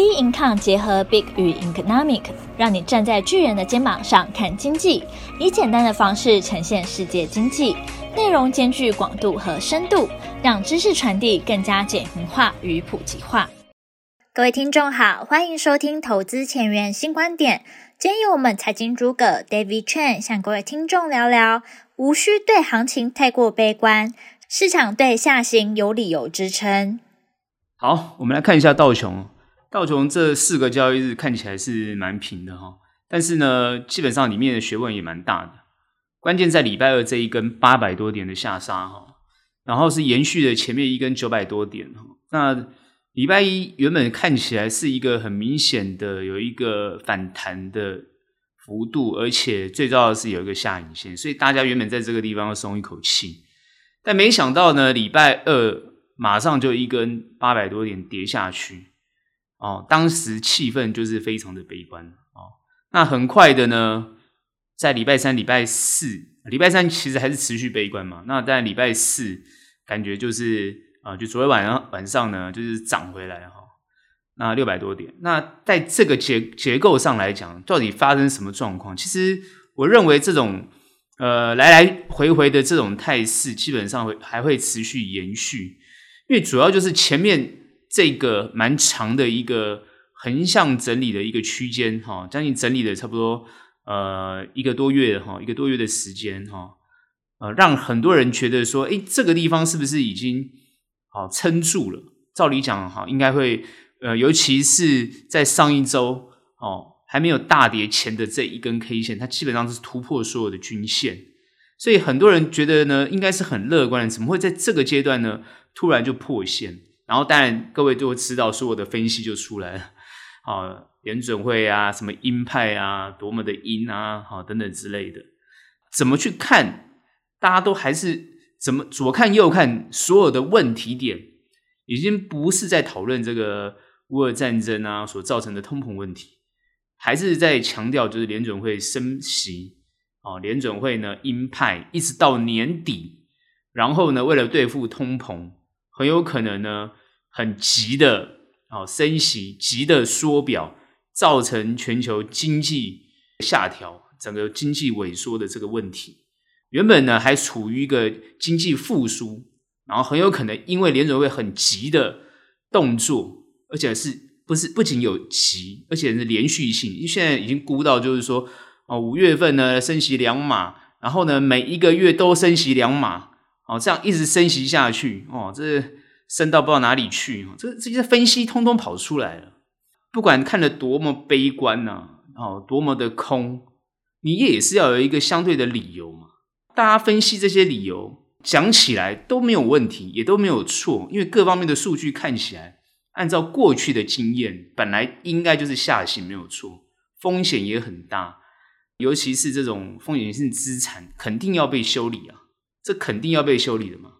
B Income 结合 Big 与 Economic，让你站在巨人的肩膀上看经济，以简单的方式呈现世界经济，内容兼具广度和深度，让知识传递更加简明化与普及化。各位听众好，欢迎收听投资前沿新观点。今天由我们财经诸葛 David Chen 向各位听众聊聊，无需对行情太过悲观，市场对下行有理由支撑。好，我们来看一下道琼。道琼这四个交易日看起来是蛮平的哈，但是呢，基本上里面的学问也蛮大的。关键在礼拜二这一根八百多点的下杀哈，然后是延续了前面一根九百多点哈。那礼拜一原本看起来是一个很明显的有一个反弹的幅度，而且最重要的是有一个下影线，所以大家原本在这个地方要松一口气，但没想到呢，礼拜二马上就一根八百多点跌下去。哦，当时气氛就是非常的悲观哦。那很快的呢，在礼拜三、礼拜四，礼拜三其实还是持续悲观嘛。那在礼拜四，感觉就是啊、就昨天晚上晚上呢，就是涨回来哈、哦。那六百多点，那在这个结结构上来讲，到底发生什么状况？其实我认为这种呃来来回回的这种态势，基本上会还会持续延续，因为主要就是前面。这个蛮长的一个横向整理的一个区间哈，将近整理了差不多呃一个多月哈，一个多月的时间哈，呃，让很多人觉得说，哎，这个地方是不是已经好撑住了？照理讲哈，应该会呃，尤其是在上一周哦还没有大跌前的这一根 K 线，它基本上是突破所有的均线，所以很多人觉得呢，应该是很乐观的，怎么会在这个阶段呢突然就破线？然后当然，各位就会知道，说我的分析就出来了，啊，联准会啊，什么鹰派啊，多么的鹰啊，好等等之类的，怎么去看？大家都还是怎么左看右看，所有的问题点已经不是在讨论这个乌俄战争啊所造成的通膨问题，还是在强调就是联准会升息，啊，联准会呢鹰派一直到年底，然后呢为了对付通膨，很有可能呢。很急的哦，升息，急的缩表，造成全球经济下调，整个经济萎缩的这个问题。原本呢还处于一个经济复苏，然后很有可能因为联准会很急的动作，而且是不是不仅有急，而且是连续性。因为现在已经估到就是说，哦，五月份呢升息两码，然后呢每一个月都升息两码，哦，这样一直升息下去，哦，这。升到不知道哪里去，这这些分析通通跑出来了。不管看得多么悲观呐，哦，多么的空，你也是要有一个相对的理由嘛。大家分析这些理由，讲起来都没有问题，也都没有错，因为各方面的数据看起来，按照过去的经验，本来应该就是下行没有错，风险也很大，尤其是这种风险性资产，肯定要被修理啊，这肯定要被修理的嘛。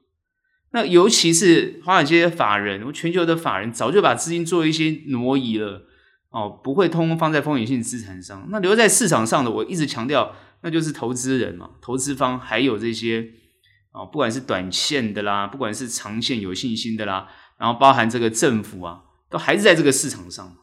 那尤其是华尔街的法人，全球的法人早就把资金做一些挪移了，哦，不会通通放在风险性资产上。那留在市场上的，我一直强调，那就是投资人嘛，投资方还有这些，哦，不管是短线的啦，不管是长线有信心的啦，然后包含这个政府啊，都还是在这个市场上。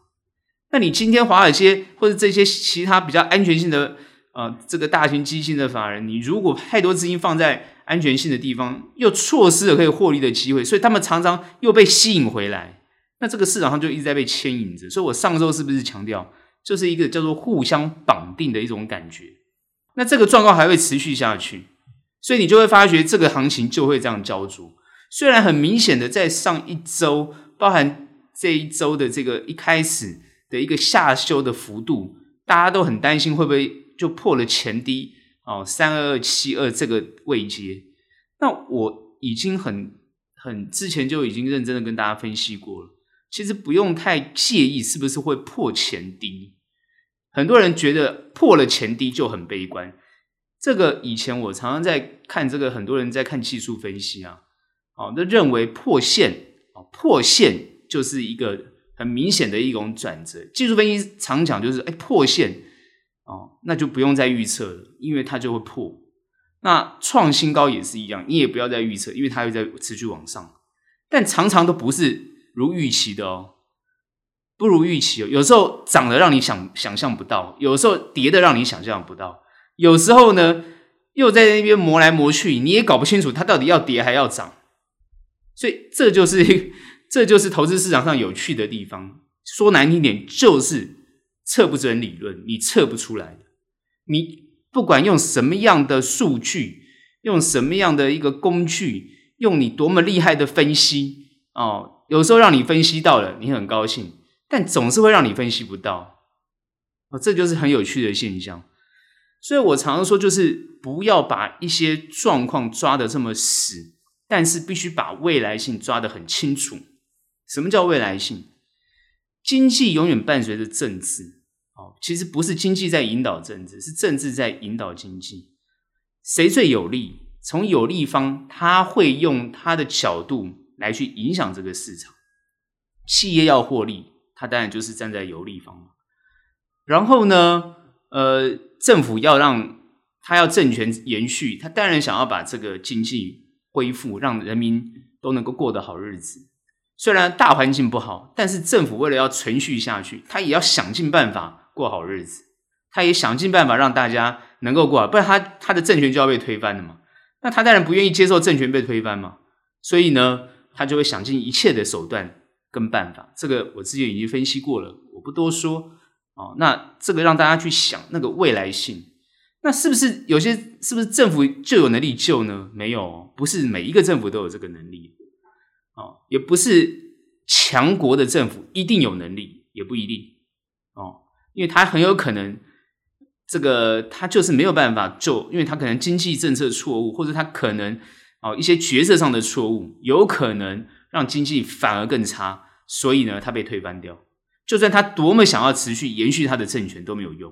那你今天华尔街或者这些其他比较安全性的，呃，这个大型基金的法人，你如果太多资金放在安全性的地方又错失了可以获利的机会，所以他们常常又被吸引回来。那这个市场上就一直在被牵引着。所以我上周是不是强调，就是一个叫做互相绑定的一种感觉？那这个状况还会持续下去，所以你就会发觉这个行情就会这样焦灼。虽然很明显的在上一周，包含这一周的这个一开始的一个下修的幅度，大家都很担心会不会就破了前低。哦，三二二七二这个位阶，那我已经很很之前就已经认真的跟大家分析过了。其实不用太介意是不是会破前低，很多人觉得破了前低就很悲观。这个以前我常常在看这个，很多人在看技术分析啊，哦，都认为破线哦，破线就是一个很明显的一种转折。技术分析常讲就是，哎，破线。哦，那就不用再预测了，因为它就会破。那创新高也是一样，你也不要再预测，因为它会在持续往上。但常常都不是如预期的哦。不如预期哦，有时候涨得让你想想象不到，有时候跌得让你想象不到，有时候呢又在那边磨来磨去，你也搞不清楚它到底要跌还要涨。所以这就是 这就是投资市场上有趣的地方。说难听点，就是测不准理论，你测不出来。你不管用什么样的数据，用什么样的一个工具，用你多么厉害的分析哦，有时候让你分析到了，你很高兴，但总是会让你分析不到。哦，这就是很有趣的现象。所以我常常说，就是不要把一些状况抓得这么死，但是必须把未来性抓得很清楚。什么叫未来性？经济永远伴随着政治，哦，其实不是经济在引导政治，是政治在引导经济。谁最有利？从有利方，他会用他的角度来去影响这个市场。企业要获利，他当然就是站在有利方。然后呢，呃，政府要让他要政权延续，他当然想要把这个经济恢复，让人民都能够过得好日子。虽然大环境不好，但是政府为了要存续下去，他也要想尽办法过好日子。他也想尽办法让大家能够过好，不然他他的政权就要被推翻了嘛。那他当然不愿意接受政权被推翻嘛。所以呢，他就会想尽一切的手段跟办法。这个我之前已经分析过了，我不多说。哦，那这个让大家去想那个未来性。那是不是有些是不是政府就有能力救呢？没有，不是每一个政府都有这个能力。哦，也不是强国的政府一定有能力，也不一定，因为他很有可能这个他就是没有办法救，因为他可能经济政策错误，或者他可能哦一些决策上的错误，有可能让经济反而更差，所以呢他被推翻掉。就算他多么想要持续延续他的政权都没有用。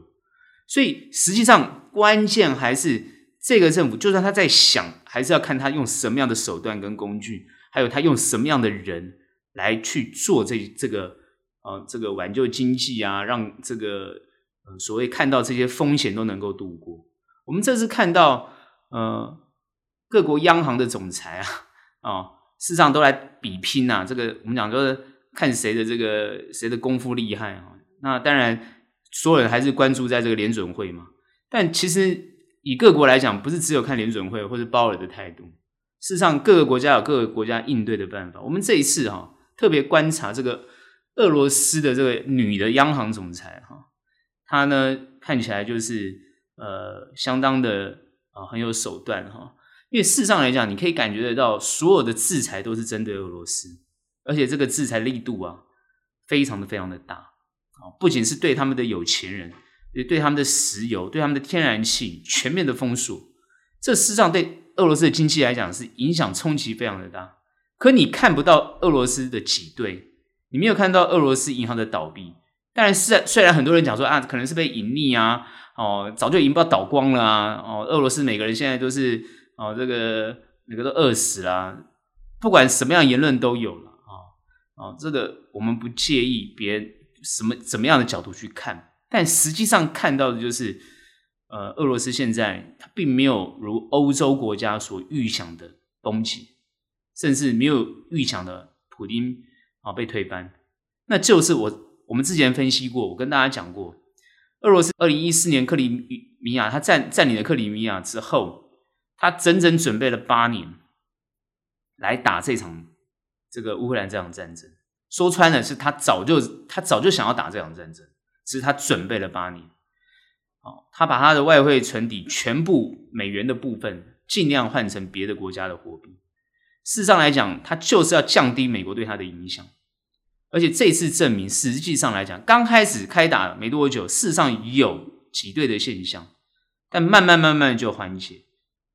所以实际上关键还是这个政府，就算他在想，还是要看他用什么样的手段跟工具。还有他用什么样的人来去做这这个呃这个挽救经济啊，让这个呃所谓看到这些风险都能够度过。我们这次看到呃各国央行的总裁啊啊、哦，事实上都来比拼啊。这个我们讲说看谁的这个谁的功夫厉害啊。那当然所有人还是关注在这个联准会嘛。但其实以各国来讲，不是只有看联准会或者鲍尔的态度。事实上，各个国家有各个国家应对的办法。我们这一次哈，特别观察这个俄罗斯的这个女的央行总裁哈，她呢看起来就是呃相当的啊很有手段哈。因为事实上来讲，你可以感觉得到，所有的制裁都是针对俄罗斯，而且这个制裁力度啊非常的非常的大啊，不仅是对他们的有钱人，也对他们的石油、对他们的天然气全面的封锁。这事实上对。俄罗斯的经济来讲是影响冲击非常的大，可你看不到俄罗斯的挤兑，你没有看到俄罗斯银行的倒闭。但是虽然很多人讲说啊，可能是被隐匿啊，哦，早就已经不知道倒光了啊，哦，俄罗斯每个人现在都是哦，这个每个都饿死了，不管什么样言论都有了啊，哦，这个我们不介意别人什么怎么样的角度去看，但实际上看到的就是。呃，俄罗斯现在它并没有如欧洲国家所预想的崩解，甚至没有预想的普丁啊被推翻。那就是我我们之前分析过，我跟大家讲过，俄罗斯二零一四年克里米亚他占占领了克里米亚之后，他整整准备了八年来打这场这个乌克兰这场战争。说穿了，是他早就他早就想要打这场战争，只是他准备了八年。他把他的外汇存底全部美元的部分尽量换成别的国家的货币。事实上来讲，他就是要降低美国对他的影响。而且这次证明，实际上来讲，刚开始开打没多久，事实上有挤兑的现象，但慢慢慢慢就缓解。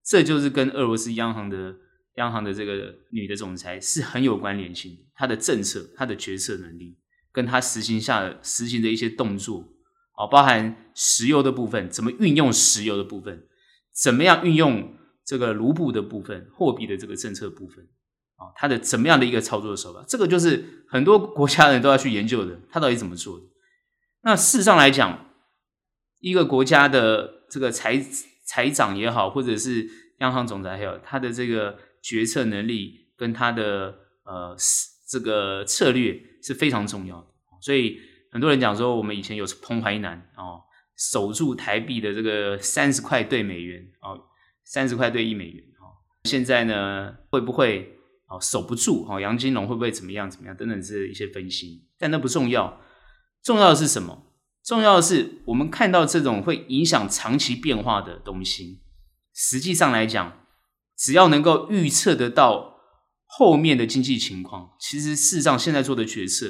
这就是跟俄罗斯央行的央行的这个女的总裁是很有关联性的。她的政策、她的决策能力，跟她实行下实行的一些动作。哦，包含石油的部分，怎么运用石油的部分，怎么样运用这个卢布的部分，货币的这个政策部分，啊，它的怎么样的一个操作手法，这个就是很多国家人都要去研究的，他到底怎么做的？那事实上来讲，一个国家的这个财财长也好，或者是央行总裁也好，他的这个决策能力跟他的呃这个策略是非常重要的。所以很多人讲说，我们以前有彭淮南哦，守住台币的这个三十块兑美元哦，三十块兑一美元哦，现在呢会不会哦守不住哦？杨金龙会不会怎么样怎么样等等这一些分析，但那不重要，重要的是什么？重要的是我们看到这种会影响长期变化的东西，实际上来讲，只要能够预测得到。后面的经济情况，其实事实上现在做的决策，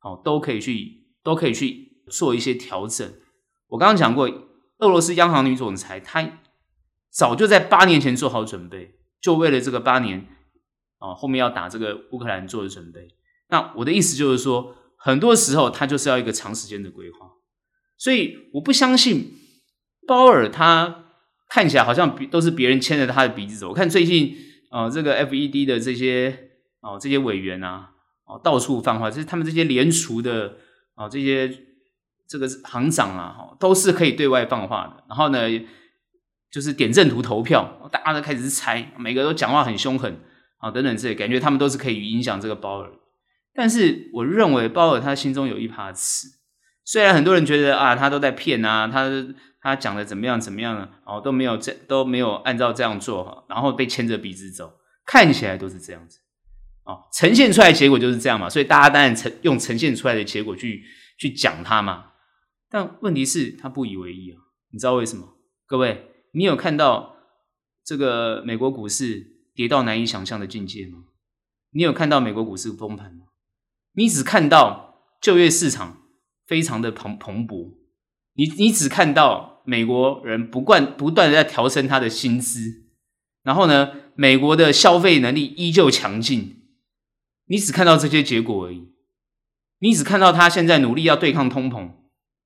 哦，都可以去都可以去做一些调整。我刚刚讲过，俄罗斯央行女总裁她早就在八年前做好准备，就为了这个八年，哦，后面要打这个乌克兰做的准备。那我的意思就是说，很多时候他就是要一个长时间的规划。所以我不相信鲍尔他看起来好像都是别人牵着他的鼻子走。我看最近。哦，这个 FED 的这些哦，这些委员啊，哦，到处放话，就是他们这些联储的哦，这些这个行长啊，哈，都是可以对外放话的。然后呢，就是点阵图投票，大家都开始猜，每个都讲话很凶狠啊，等等这些，感觉他们都是可以影响这个鲍尔。但是我认为鲍尔他心中有一把尺，虽然很多人觉得啊，他都在骗啊，他。他讲的怎么样怎么样呢？哦，都没有这都没有按照这样做哈，然后被牵着鼻子走，看起来都是这样子，哦，呈现出来结果就是这样嘛，所以大家当然呈用呈现出来的结果去去讲他嘛。但问题是，他不以为意啊，你知道为什么？各位，你有看到这个美国股市跌到难以想象的境界吗？你有看到美国股市崩盘吗？你只看到就业市场非常的蓬蓬勃，你你只看到。美国人不断不断的在调升他的薪资，然后呢，美国的消费能力依旧强劲。你只看到这些结果而已，你只看到他现在努力要对抗通膨，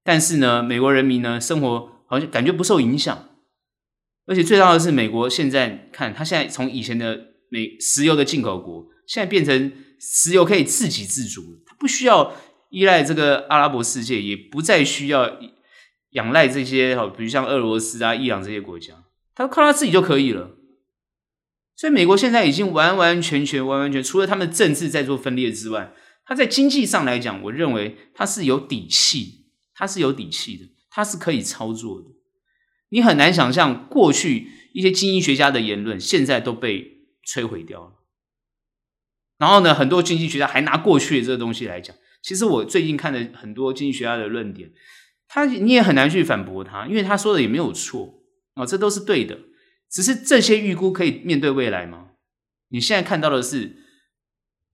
但是呢，美国人民呢，生活好像感觉不受影响。而且最重要的是，美国现在看，他现在从以前的美石油的进口国，现在变成石油可以自给自足，他不需要依赖这个阿拉伯世界，也不再需要。仰赖这些哈，比如像俄罗斯啊、伊朗这些国家，他靠他自己就可以了。所以美国现在已经完完全全、完完全，除了他们政治在做分裂之外，他在经济上来讲，我认为他是有底气，他是有底气的，他是可以操作的。你很难想象过去一些经济学家的言论，现在都被摧毁掉了。然后呢，很多经济学家还拿过去这个东西来讲。其实我最近看了很多经济学家的论点。他你也很难去反驳他，因为他说的也没有错哦，这都是对的。只是这些预估可以面对未来吗？你现在看到的是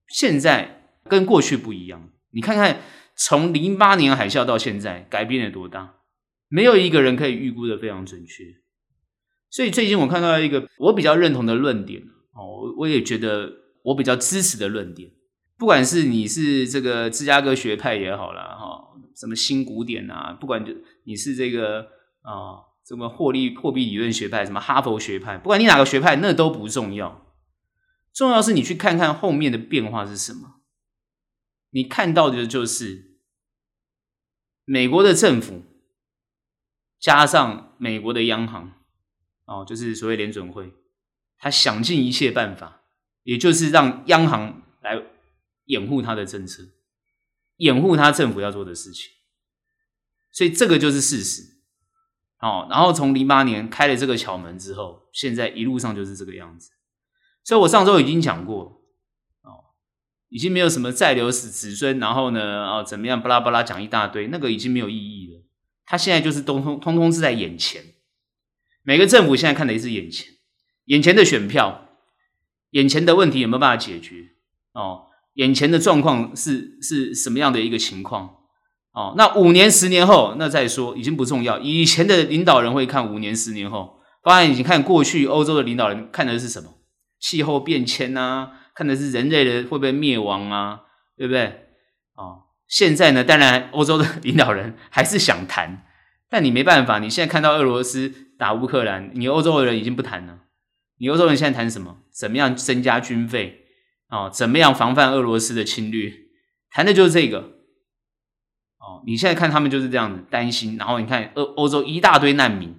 现在跟过去不一样。你看看从零八年海啸到现在改变了多大，没有一个人可以预估的非常准确。所以最近我看到一个我比较认同的论点哦，我我也觉得我比较支持的论点，不管是你是这个芝加哥学派也好啦哈。什么新古典啊？不管你是这个啊、什么获利货币理论学派，什么哈佛学派，不管你哪个学派，那都不重要。重要是你去看看后面的变化是什么。你看到的就是美国的政府加上美国的央行，哦，就是所谓联准会，他想尽一切办法，也就是让央行来掩护他的政策。掩护他政府要做的事情，所以这个就是事实。哦，然后从零八年开了这个巧门之后，现在一路上就是这个样子。所以我上周已经讲过，哦，已经没有什么再留子子孙，然后呢，哦，怎么样，巴拉巴拉讲一大堆，那个已经没有意义了。他现在就是通通通通是在眼前，每个政府现在看的也是眼前，眼前的选票，眼前的问题有没有办法解决？哦。眼前的状况是是什么样的一个情况？哦，那五年、十年后，那再说已经不重要。以前的领导人会看五年、十年后，当然已经看过去欧洲的领导人看的是什么？气候变迁啊，看的是人类的会不会灭亡啊，对不对？哦，现在呢，当然欧洲的 领导人还是想谈，但你没办法，你现在看到俄罗斯打乌克兰，你欧洲的人已经不谈了。你欧洲人现在谈什么？怎么样增加军费？哦，怎么样防范俄罗斯的侵略？谈的就是这个。哦，你现在看他们就是这样子担心，然后你看欧欧洲一大堆难民。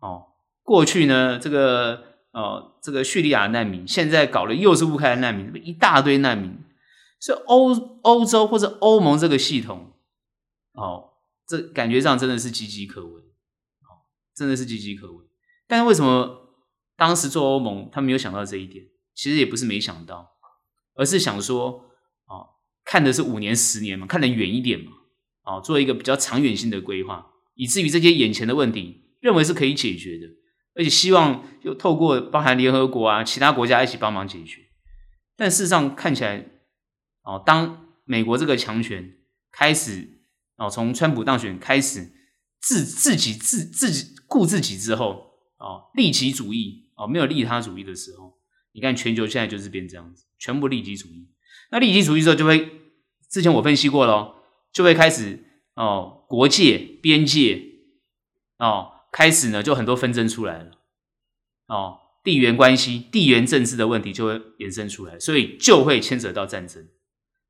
哦，过去呢，这个呃，这个叙利亚难民，现在搞了又是乌克兰难民，一大堆难民。所以欧欧洲或者欧盟这个系统，哦，这感觉上真的是岌岌可危，哦，真的是岌岌可危。但是为什么当时做欧盟，他没有想到这一点？其实也不是没想到，而是想说，哦，看的是五年、十年嘛，看得远一点嘛，哦，做一个比较长远性的规划，以至于这些眼前的问题，认为是可以解决的。而且希望就透过包含联合国啊，其他国家一起帮忙解决，但事实上看起来，哦，当美国这个强权开始哦，从川普当选开始自自己自自己顾自己之后，哦，利己主义哦，没有利他主义的时候，你看全球现在就是变这样子，全部利己主义。那利己主义之后就会，之前我分析过咯，就会开始哦，国界边界哦。开始呢，就很多纷争出来了，哦，地缘关系、地缘政治的问题就会衍生出来，所以就会牵扯到战争。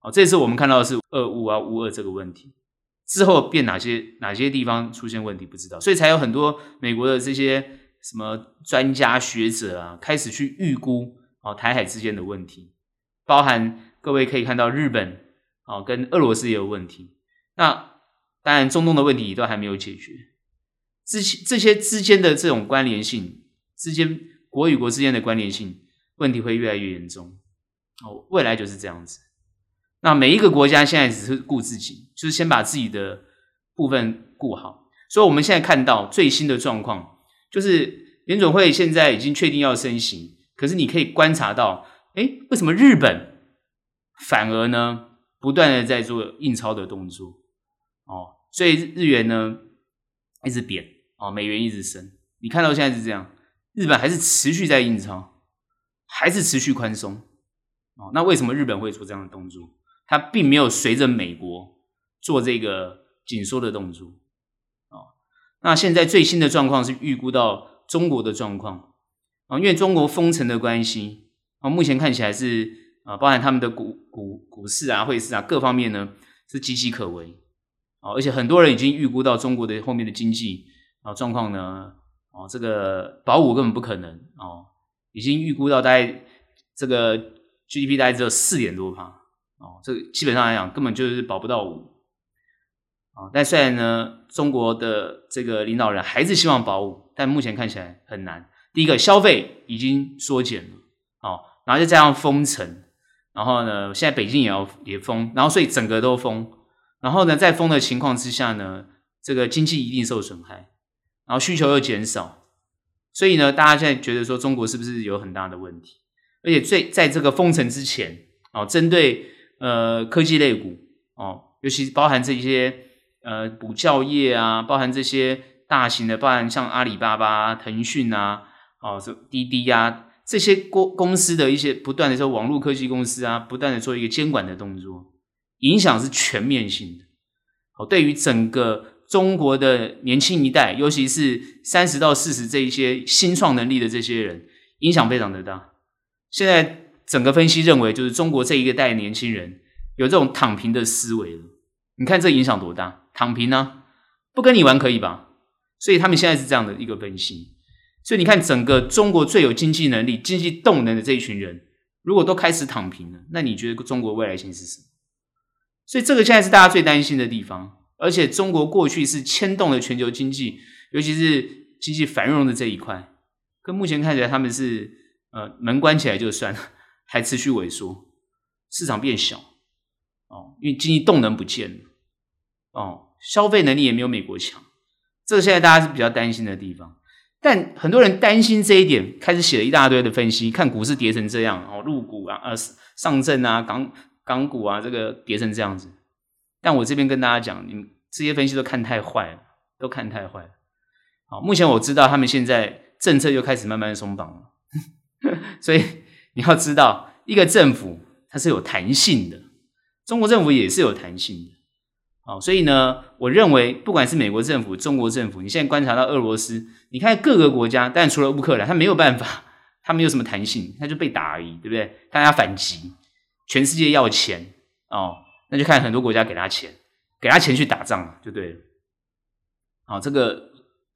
哦，这次我们看到的是俄乌啊，乌俄这个问题之后变哪些哪些地方出现问题不知道，所以才有很多美国的这些什么专家学者啊，开始去预估哦台海之间的问题，包含各位可以看到日本哦跟俄罗斯也有问题，那当然中东的问题都还没有解决。之前这些之间的这种关联性，之间国与国之间的关联性问题会越来越严重哦，未来就是这样子。那每一个国家现在只是顾自己，就是先把自己的部分顾好。所以我们现在看到最新的状况，就是联准会现在已经确定要升息，可是你可以观察到，哎，为什么日本反而呢不断的在做印钞的动作？哦，所以日元呢一直贬。哦，美元一直升，你看到现在是这样，日本还是持续在印钞，还是持续宽松。哦，那为什么日本会做这样的动作？它并没有随着美国做这个紧缩的动作。哦，那现在最新的状况是预估到中国的状况。啊，因为中国封城的关系，啊，目前看起来是啊，包含他们的股股股市啊、汇市啊各方面呢是岌岌可危。啊，而且很多人已经预估到中国的后面的经济。啊，状况呢？哦，这个保五根本不可能哦，已经预估到大概这个 GDP 大概只有四点多趴哦，这个基本上来讲根本就是保不到五啊。但虽然呢，中国的这个领导人还是希望保五，但目前看起来很难。第一个，消费已经缩减了，哦，然后再加上封城，然后呢，现在北京也要也封，然后所以整个都封，然后呢，在封的情况之下呢，这个经济一定受损害。然后需求又减少，所以呢，大家现在觉得说中国是不是有很大的问题？而且最在这个封城之前，哦，针对呃科技类股哦，尤其包含这些呃补教业啊，包含这些大型的，包含像阿里巴巴、腾讯啊，哦，这滴滴啊这些公公司的一些不断的说网络科技公司啊，不断的做一个监管的动作，影响是全面性的。哦，对于整个。中国的年轻一代，尤其是三十到四十这一些新创能力的这些人，影响非常的大。现在整个分析认为，就是中国这一个代年轻人有这种躺平的思维了。你看这影响多大？躺平呢？不跟你玩可以吧？所以他们现在是这样的一个分析。所以你看，整个中国最有经济能力、经济动能的这一群人，如果都开始躺平了，那你觉得中国未来性是什么？所以这个现在是大家最担心的地方。而且中国过去是牵动了全球经济，尤其是经济繁荣的这一块，可目前看起来他们是呃门关起来就算了，还持续萎缩，市场变小哦，因为经济动能不见了哦，消费能力也没有美国强，这个现在大家是比较担心的地方。但很多人担心这一点，开始写了一大堆的分析，看股市跌成这样哦，入股啊、呃上证啊、港港股啊，这个跌成这样子。但我这边跟大家讲，你们这些分析都看太坏了，都看太坏了。好，目前我知道他们现在政策又开始慢慢松绑了，所以你要知道，一个政府它是有弹性的，中国政府也是有弹性的。好，所以呢，我认为不管是美国政府、中国政府，你现在观察到俄罗斯，你看各个国家，但除了乌克兰，它没有办法，它没有什么弹性，它就被打而已，对不对？大家反击，全世界要钱哦。那就看很多国家给他钱，给他钱去打仗就对了。好，这个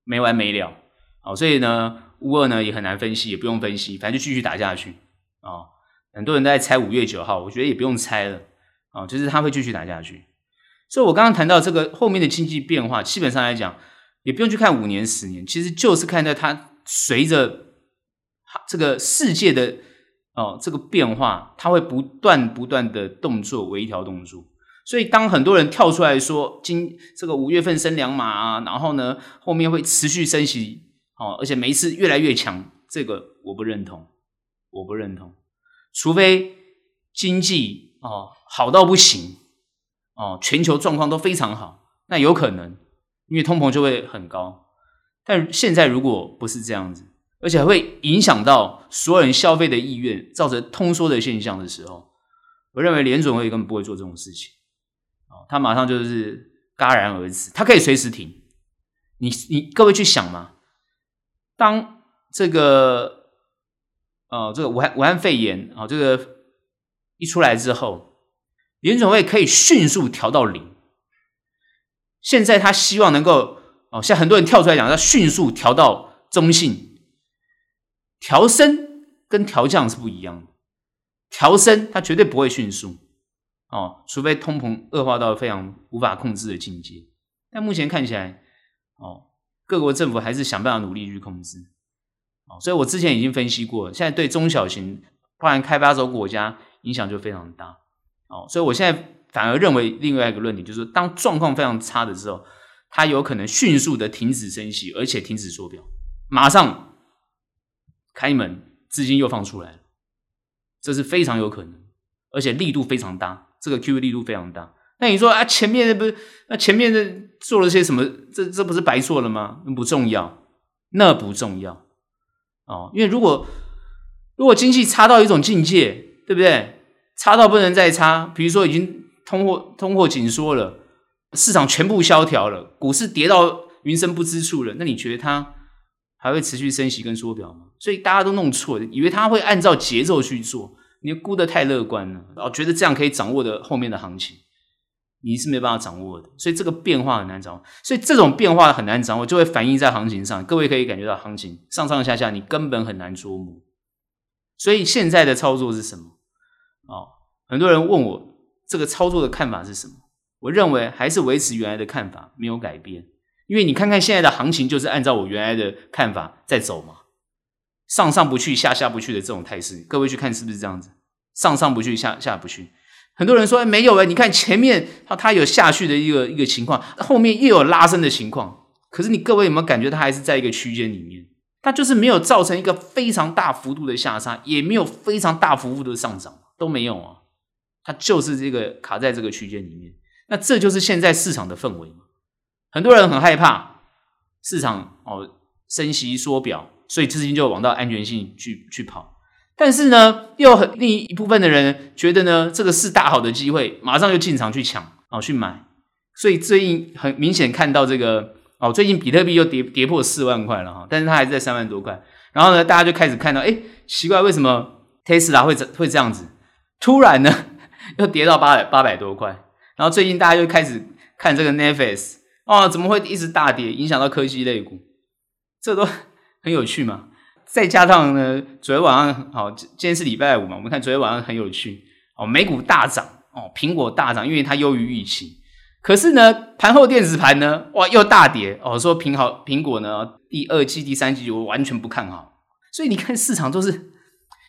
没完没了。好，所以呢，乌俄呢也很难分析，也不用分析，反正就继续打下去。啊，很多人都在猜五月九号，我觉得也不用猜了。哦，就是它会继续打下去。所以我刚刚谈到这个后面的经济变化，基本上来讲，也不用去看五年、十年，其实就是看到它随着这个世界的哦这个变化，它会不断不断的动作微调动作。所以当很多人跳出来说今这个五月份升两码啊，然后呢后面会持续升息哦，而且每一次越来越强，这个我不认同，我不认同，除非经济哦好到不行。哦，全球状况都非常好，那有可能，因为通膨就会很高。但现在如果不是这样子，而且还会影响到所有人消费的意愿，造成通缩的现象的时候，我认为联准会根本不会做这种事情。哦，他马上就是戛然而止，他可以随时停。你你各位去想嘛，当这个呃这个武汉武汉肺炎啊，哦，这个一出来之后。联准会可以迅速调到零。现在他希望能够哦，像很多人跳出来讲，要迅速调到中性。调升跟调降是不一样的。调升它绝对不会迅速哦，除非通膨恶化到非常无法控制的境界。但目前看起来哦，各国政府还是想办法努力去控制。哦，所以我之前已经分析过了，现在对中小型，包含开发中国家影响就非常大。哦，所以我现在反而认为另外一个论点就是，当状况非常差的时候，它有可能迅速的停止升息，而且停止缩表，马上开门，资金又放出来了，这是非常有可能，而且力度非常大，这个 QE 力度非常大。那你说啊，前面的不是那前面的做了些什么？这这不是白做了吗？那不重要，那不重要哦，因为如果如果经济差到一种境界，对不对？差到不能再差，比如说已经通货通货紧缩了，市场全部萧条了，股市跌到云深不知处了，那你觉得它还会持续升息跟缩表吗？所以大家都弄错了，以为它会按照节奏去做，你估得太乐观了，哦，觉得这样可以掌握的后面的行情，你是没办法掌握的，所以这个变化很难掌握，所以这种变化很难掌握，就会反映在行情上，各位可以感觉到行情上上下下你根本很难捉摸，所以现在的操作是什么？哦，很多人问我这个操作的看法是什么？我认为还是维持原来的看法，没有改变。因为你看看现在的行情，就是按照我原来的看法在走嘛，上上不去，下下不去的这种态势。各位去看是不是这样子？上上不去，下下不去。很多人说，哎，没有哎，你看前面它它有下去的一个一个情况，后面又有拉升的情况。可是你各位有没有感觉它还是在一个区间里面？它就是没有造成一个非常大幅度的下杀，也没有非常大幅度的上涨。都没有啊，它就是这个卡在这个区间里面。那这就是现在市场的氛围嘛。很多人很害怕市场哦升息缩表，所以资金就往到安全性去去跑。但是呢，又很另一部分的人觉得呢，这个是大好的机会，马上就进场去抢哦去买。所以最近很明显看到这个哦，最近比特币又跌跌破四万块了哈，但是它还是在三万多块。然后呢，大家就开始看到，哎，奇怪，为什么 Tesla 会这会这样子？突然呢，又跌到八百八百多块，然后最近大家又开始看这个 Netflix 哦，怎么会一直大跌，影响到科技类股？这都很有趣嘛。再加上呢，昨天晚上好，今天是礼拜五嘛，我们看昨天晚上很有趣哦，美股大涨哦，苹果大涨，因为它优于预期。可是呢，盘后电子盘呢，哇，又大跌哦，说苹好苹果呢，第二季、第三季我完全不看好。所以你看市场都是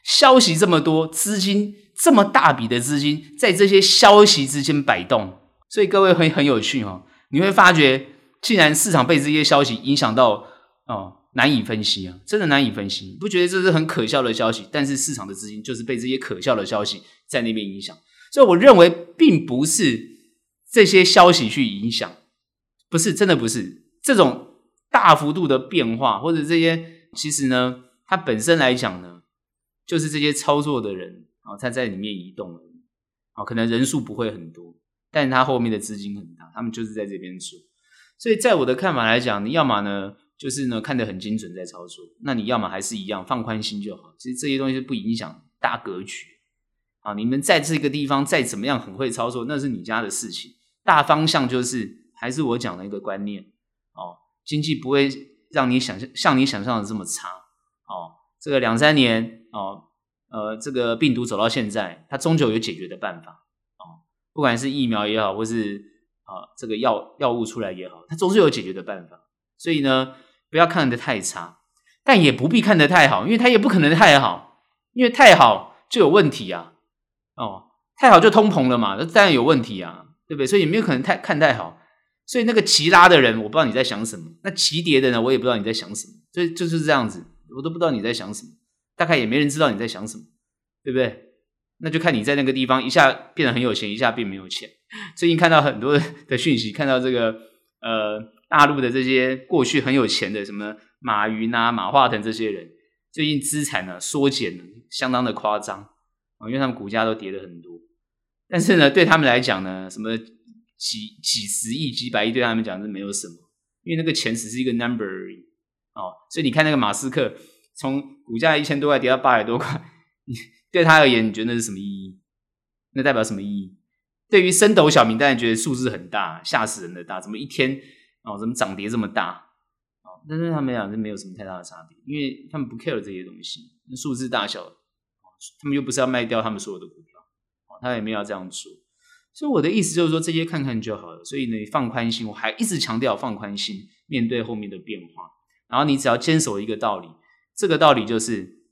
消息这么多，资金。这么大笔的资金在这些消息之间摆动，所以各位会很有趣哦。你会发觉，既然市场被这些消息影响到哦，难以分析啊，真的难以分析。你不觉得这是很可笑的消息？但是市场的资金就是被这些可笑的消息在那边影响。所以我认为，并不是这些消息去影响，不是真的不是这种大幅度的变化，或者这些其实呢，它本身来讲呢，就是这些操作的人。啊，他在里面移动了，哦，可能人数不会很多，但是他后面的资金很大，他们就是在这边做。所以在我的看法来讲，你要么呢，就是呢看得很精准在操作，那你要么还是一样放宽心就好。其实这些东西不影响大格局。啊，你们在这个地方再怎么样很会操作，那是你家的事情。大方向就是还是我讲的一个观念。哦，经济不会让你想象像你想象的这么差。哦，这个两三年哦。呃，这个病毒走到现在，它终究有解决的办法哦。不管是疫苗也好，或是啊这个药药物出来也好，它总是有解决的办法。所以呢，不要看得太差，但也不必看得太好，因为它也不可能太好，因为太好就有问题啊。哦，太好就通膨了嘛，那当然有问题啊，对不对？所以也没有可能太看太好。所以那个急拉的人，我不知道你在想什么；那急跌的呢，我也不知道你在想什么。所以就是这样子，我都不知道你在想什么，大概也没人知道你在想什么，对不对？那就看你在那个地方一下变得很有钱，一下变没有钱。最近看到很多的讯息，看到这个呃大陆的这些过去很有钱的什么马云啊、马化腾这些人，最近资产呢缩减了，相当的夸张啊，因为他们股价都跌了很多。但是呢，对他们来讲呢，什么？几几十亿、几百亿对他们讲是没有什么，因为那个钱只是一个 number 而已哦。所以你看那个马斯克从股价一千多块跌到八百多块，你 对他而言，你觉得那是什么意义？那代表什么意义？对于升斗小民，当然觉得数字很大，吓死人的大，怎么一天哦，怎么涨跌这么大？哦，但是他们俩是没有什么太大的差别，因为他们不 care 这些东西，数字大小，他们又不是要卖掉他们所有的股票，哦，他也没有要这样做。所以我的意思就是说，这些看看就好了。所以呢，你放宽心，我还一直强调放宽心，面对后面的变化。然后你只要坚守一个道理，这个道理就是，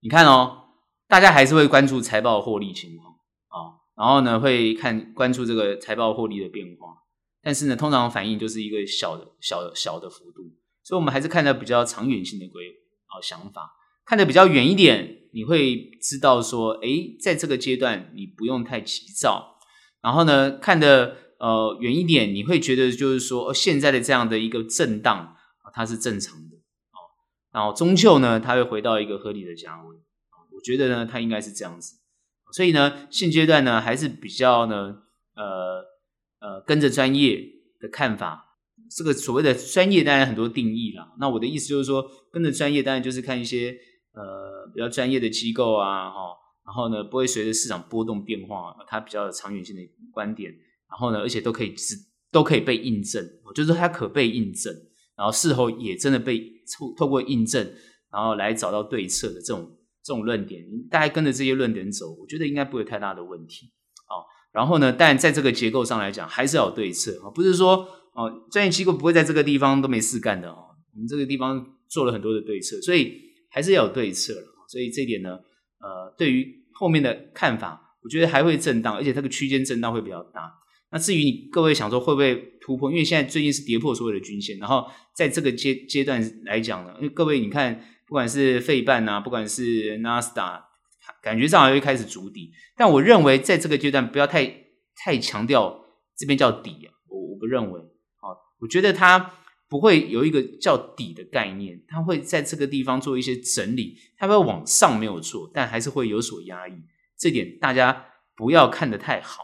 你看哦，大家还是会关注财报获利情况啊，然后呢会看关注这个财报获利的变化。但是呢，通常反应就是一个小的、小小的幅度。所以我们还是看的比较长远性的规啊想法，看得比较远一点。你会知道说，诶，在这个阶段你不用太急躁，然后呢，看得呃远一点，你会觉得就是说，现在的这样的一个震荡啊，它是正常的哦，然后终究呢，它会回到一个合理的价位，我觉得呢，它应该是这样子，所以呢，现阶段呢，还是比较呢，呃呃，跟着专业的看法，这个所谓的专业当然很多定义啦，那我的意思就是说，跟着专业当然就是看一些。呃，比较专业的机构啊，哈，然后呢，不会随着市场波动变化，它比较有长远性的观点，然后呢，而且都可以是都可以被印证，就是它可被印证，然后事后也真的被透透过印证，然后来找到对策的这种这种论点，大概跟着这些论点走，我觉得应该不会有太大的问题，然后呢，但在这个结构上来讲，还是要有对策啊，不是说哦，专业机构不会在这个地方都没事干的哦，我们这个地方做了很多的对策，所以。还是要有对策了，所以这一点呢，呃，对于后面的看法，我觉得还会震荡，而且这个区间震荡会比较大。那至于你各位想说会不会突破？因为现在最近是跌破所有的均线，然后在这个阶阶段来讲呢，因为各位你看，不管是费半啊，不管是纳斯达，感觉上还会开始筑底。但我认为在这个阶段不要太太强调这边叫底啊，我我不认为，好，我觉得它。不会有一个叫底的概念，它会在这个地方做一些整理，它会往上没有错，但还是会有所压抑。这点大家不要看得太好，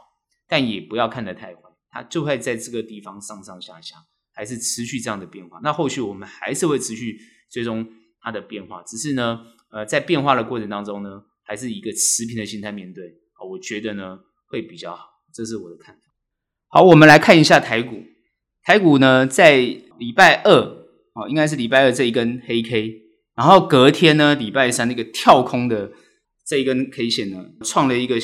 但也不要看得太坏，它就会在这个地方上上下下，还是持续这样的变化。那后续我们还是会持续追踪它的变化，只是呢，呃，在变化的过程当中呢，还是一个持平的心态面对。我觉得呢会比较好，这是我的看法。好，我们来看一下台股，台股呢在。礼拜二哦，应该是礼拜二这一根黑 K，然后隔天呢，礼拜三那个跳空的这一根 K 线呢，创了一个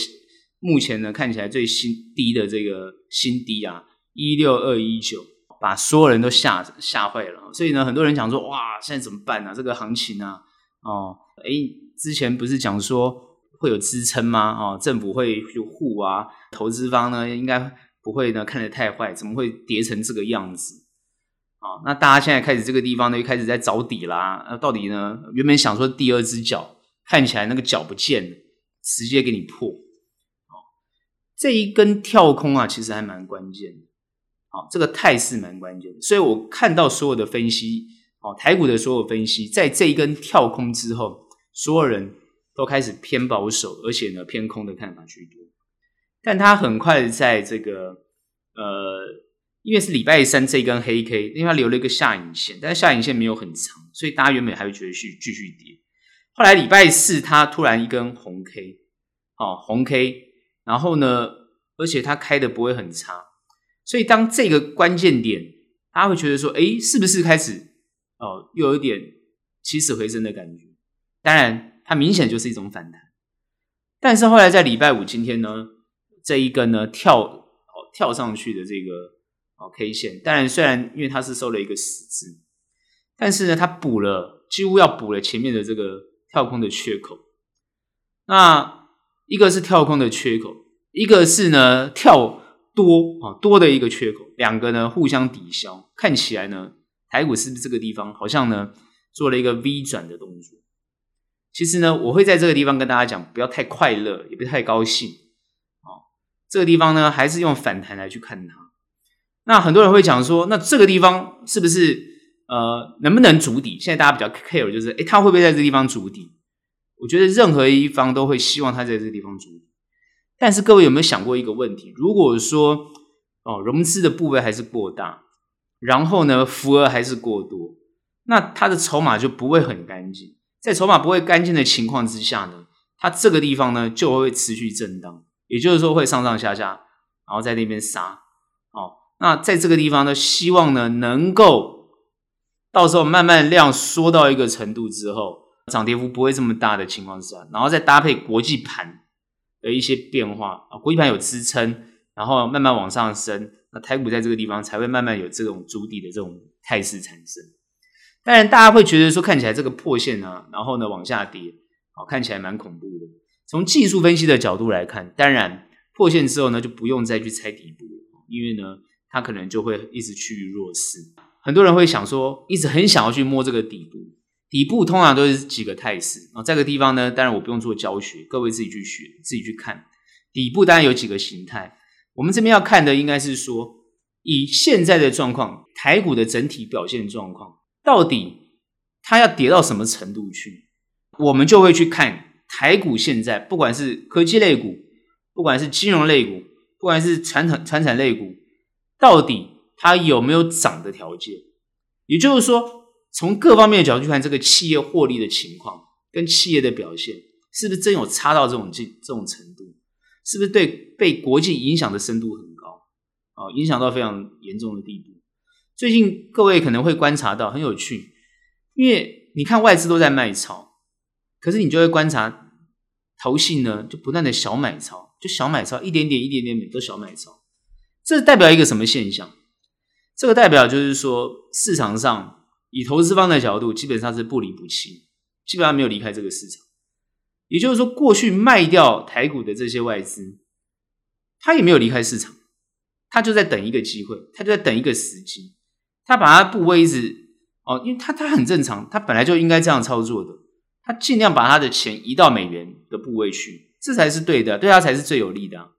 目前呢看起来最新低的这个新低啊，一六二一九，把所有人都吓吓坏了。所以呢，很多人讲说，哇，现在怎么办呢、啊？这个行情啊，哦，诶，之前不是讲说会有支撑吗？哦，政府会有护啊，投资方呢应该不会呢看得太坏，怎么会跌成这个样子？啊，那大家现在开始这个地方呢，又开始在找底啦。那到底呢？原本想说第二只脚看起来那个脚不见了，直接给你破。啊，这一根跳空啊，其实还蛮关键的。好，这个态势蛮关键的。所以我看到所有的分析，哦，台股的所有分析，在这一根跳空之后，所有人都开始偏保守，而且呢偏空的看法居多。但他很快在这个呃。因为是礼拜三这根黑 K，因为它留了一个下影线，但是下影线没有很长，所以大家原本还会觉得续继续跌。后来礼拜四它突然一根红 K，哦，红 K，然后呢，而且它开的不会很差，所以当这个关键点，大家会觉得说，诶，是不是开始哦，又有一点起死回生的感觉？当然，它明显就是一种反弹。但是后来在礼拜五今天呢，这一根呢跳哦跳上去的这个哦 K 线，当然虽然因为它是收了一个十字，但是呢它补了几乎要补了前面的这个跳空的缺口。那一个是跳空的缺口，一个是呢跳多啊多的一个缺口，两个呢互相抵消，看起来呢台股是不是这个地方好像呢做了一个 V 转的动作？其实呢，我会在这个地方跟大家讲，不要太快乐，也不太高兴。哦，这个地方呢，还是用反弹来去看它。那很多人会讲说，那这个地方是不是呃能不能筑底？现在大家比较 care 就是，诶，它会不会在这个地方筑底？我觉得任何一方都会希望它在这个地方筑底。但是各位有没有想过一个问题？如果说哦融资的部位还是过大，然后呢浮额还是过多，那它的筹码就不会很干净。在筹码不会干净的情况之下呢，它这个地方呢就会持续震荡，也就是说会上上下下，然后在那边杀。哦，那在这个地方呢，希望呢能够到时候慢慢量缩到一个程度之后，涨跌幅不会这么大的情况之下，然后再搭配国际盘的一些变化啊，国际盘有支撑，然后慢慢往上升，那台股在这个地方才会慢慢有这种筑底的这种态势产生。当然，大家会觉得说看起来这个破线啊，然后呢往下跌，好，看起来蛮恐怖的。从技术分析的角度来看，当然破线之后呢就不用再去猜底部了，因为呢它可能就会一直趋于弱势。很多人会想说，一直很想要去摸这个底部，底部通常都是几个态势啊。这个地方呢，当然我不用做教学，各位自己去学，自己去看。底部当然有几个形态，我们这边要看的应该是说，以现在的状况，台股的整体表现状况。到底它要跌到什么程度去，我们就会去看台股现在，不管是科技类股，不管是金融类股，不管是传统传产类股，到底它有没有涨的条件？也就是说，从各方面的角度去看这个企业获利的情况，跟企业的表现，是不是真有差到这种这这种程度？是不是对被国际影响的深度很高啊？影响到非常严重的地步。最近各位可能会观察到很有趣，因为你看外资都在卖超，可是你就会观察投信呢就不断的小买超，就小买超一点点一点点点都小买超，这代表一个什么现象？这个代表就是说市场上以投资方的角度基本上是不离不弃，基本上没有离开这个市场。也就是说，过去卖掉台股的这些外资，他也没有离开市场，他就在等一个机会，他就在等一个时机。他把他部位一直哦，因为他他很正常，他本来就应该这样操作的。他尽量把他的钱移到美元的部位去，这才是对的，对他才是最有利的。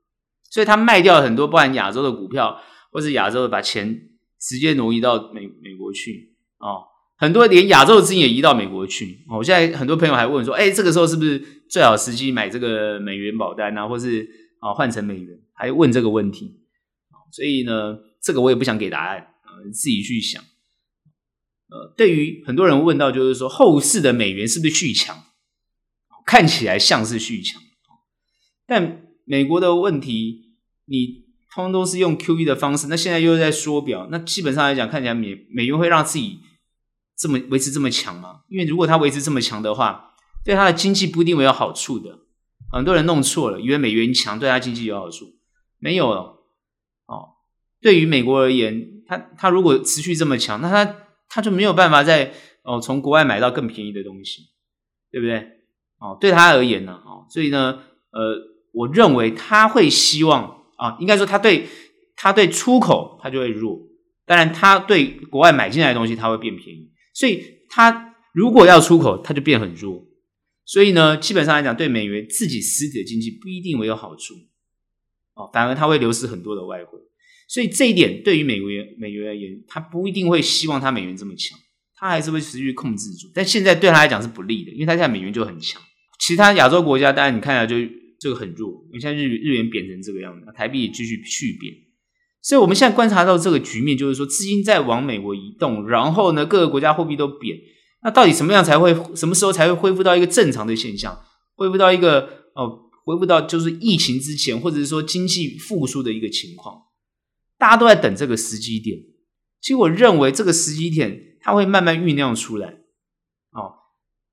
所以他卖掉很多，不然亚洲的股票，或是亚洲的把钱直接挪移到美美国去哦。很多连亚洲的资金也移到美国去。哦，我现在很多朋友还问说，哎，这个时候是不是最好时机买这个美元保单啊，或是啊换成美元？还问这个问题。所以呢，这个我也不想给答案。你自己去想，呃，对于很多人问到，就是说后市的美元是不是续强？看起来像是续强，但美国的问题，你通通都是用 QE 的方式，那现在又在缩表，那基本上来讲，看起来美美元会让自己这么维持这么强吗？因为如果它维持这么强的话，对它的经济不一定会有好处的。很多人弄错了，以为美元强对它经济有好处，没有了。哦，对于美国而言。他他如果持续这么强，那他他就没有办法再哦从国外买到更便宜的东西，对不对？哦，对他而言呢，哦，所以呢，呃，我认为他会希望啊，应该说他对他对出口他就会弱，当然他对国外买进来的东西他会变便宜，所以他如果要出口，他就变很弱，所以呢，基本上来讲，对美元自己实体的经济不一定会有好处，哦，反而他会流失很多的外汇。所以这一点对于美元美元而言，他不一定会希望他美元这么强，他还是会持续控制住。但现在对他来讲是不利的，因为他现在美元就很强。其他亚洲国家当然你看下就这个很弱，你像日日元贬成这个样子，台币继续续贬。所以我们现在观察到这个局面，就是说资金在往美国移动，然后呢各个国家货币都贬。那到底什么样才会什么时候才会恢复到一个正常的现象？恢复到一个哦，恢复到就是疫情之前，或者是说经济复苏的一个情况？大家都在等这个时机点，其实我认为这个时机点它会慢慢酝酿出来。哦，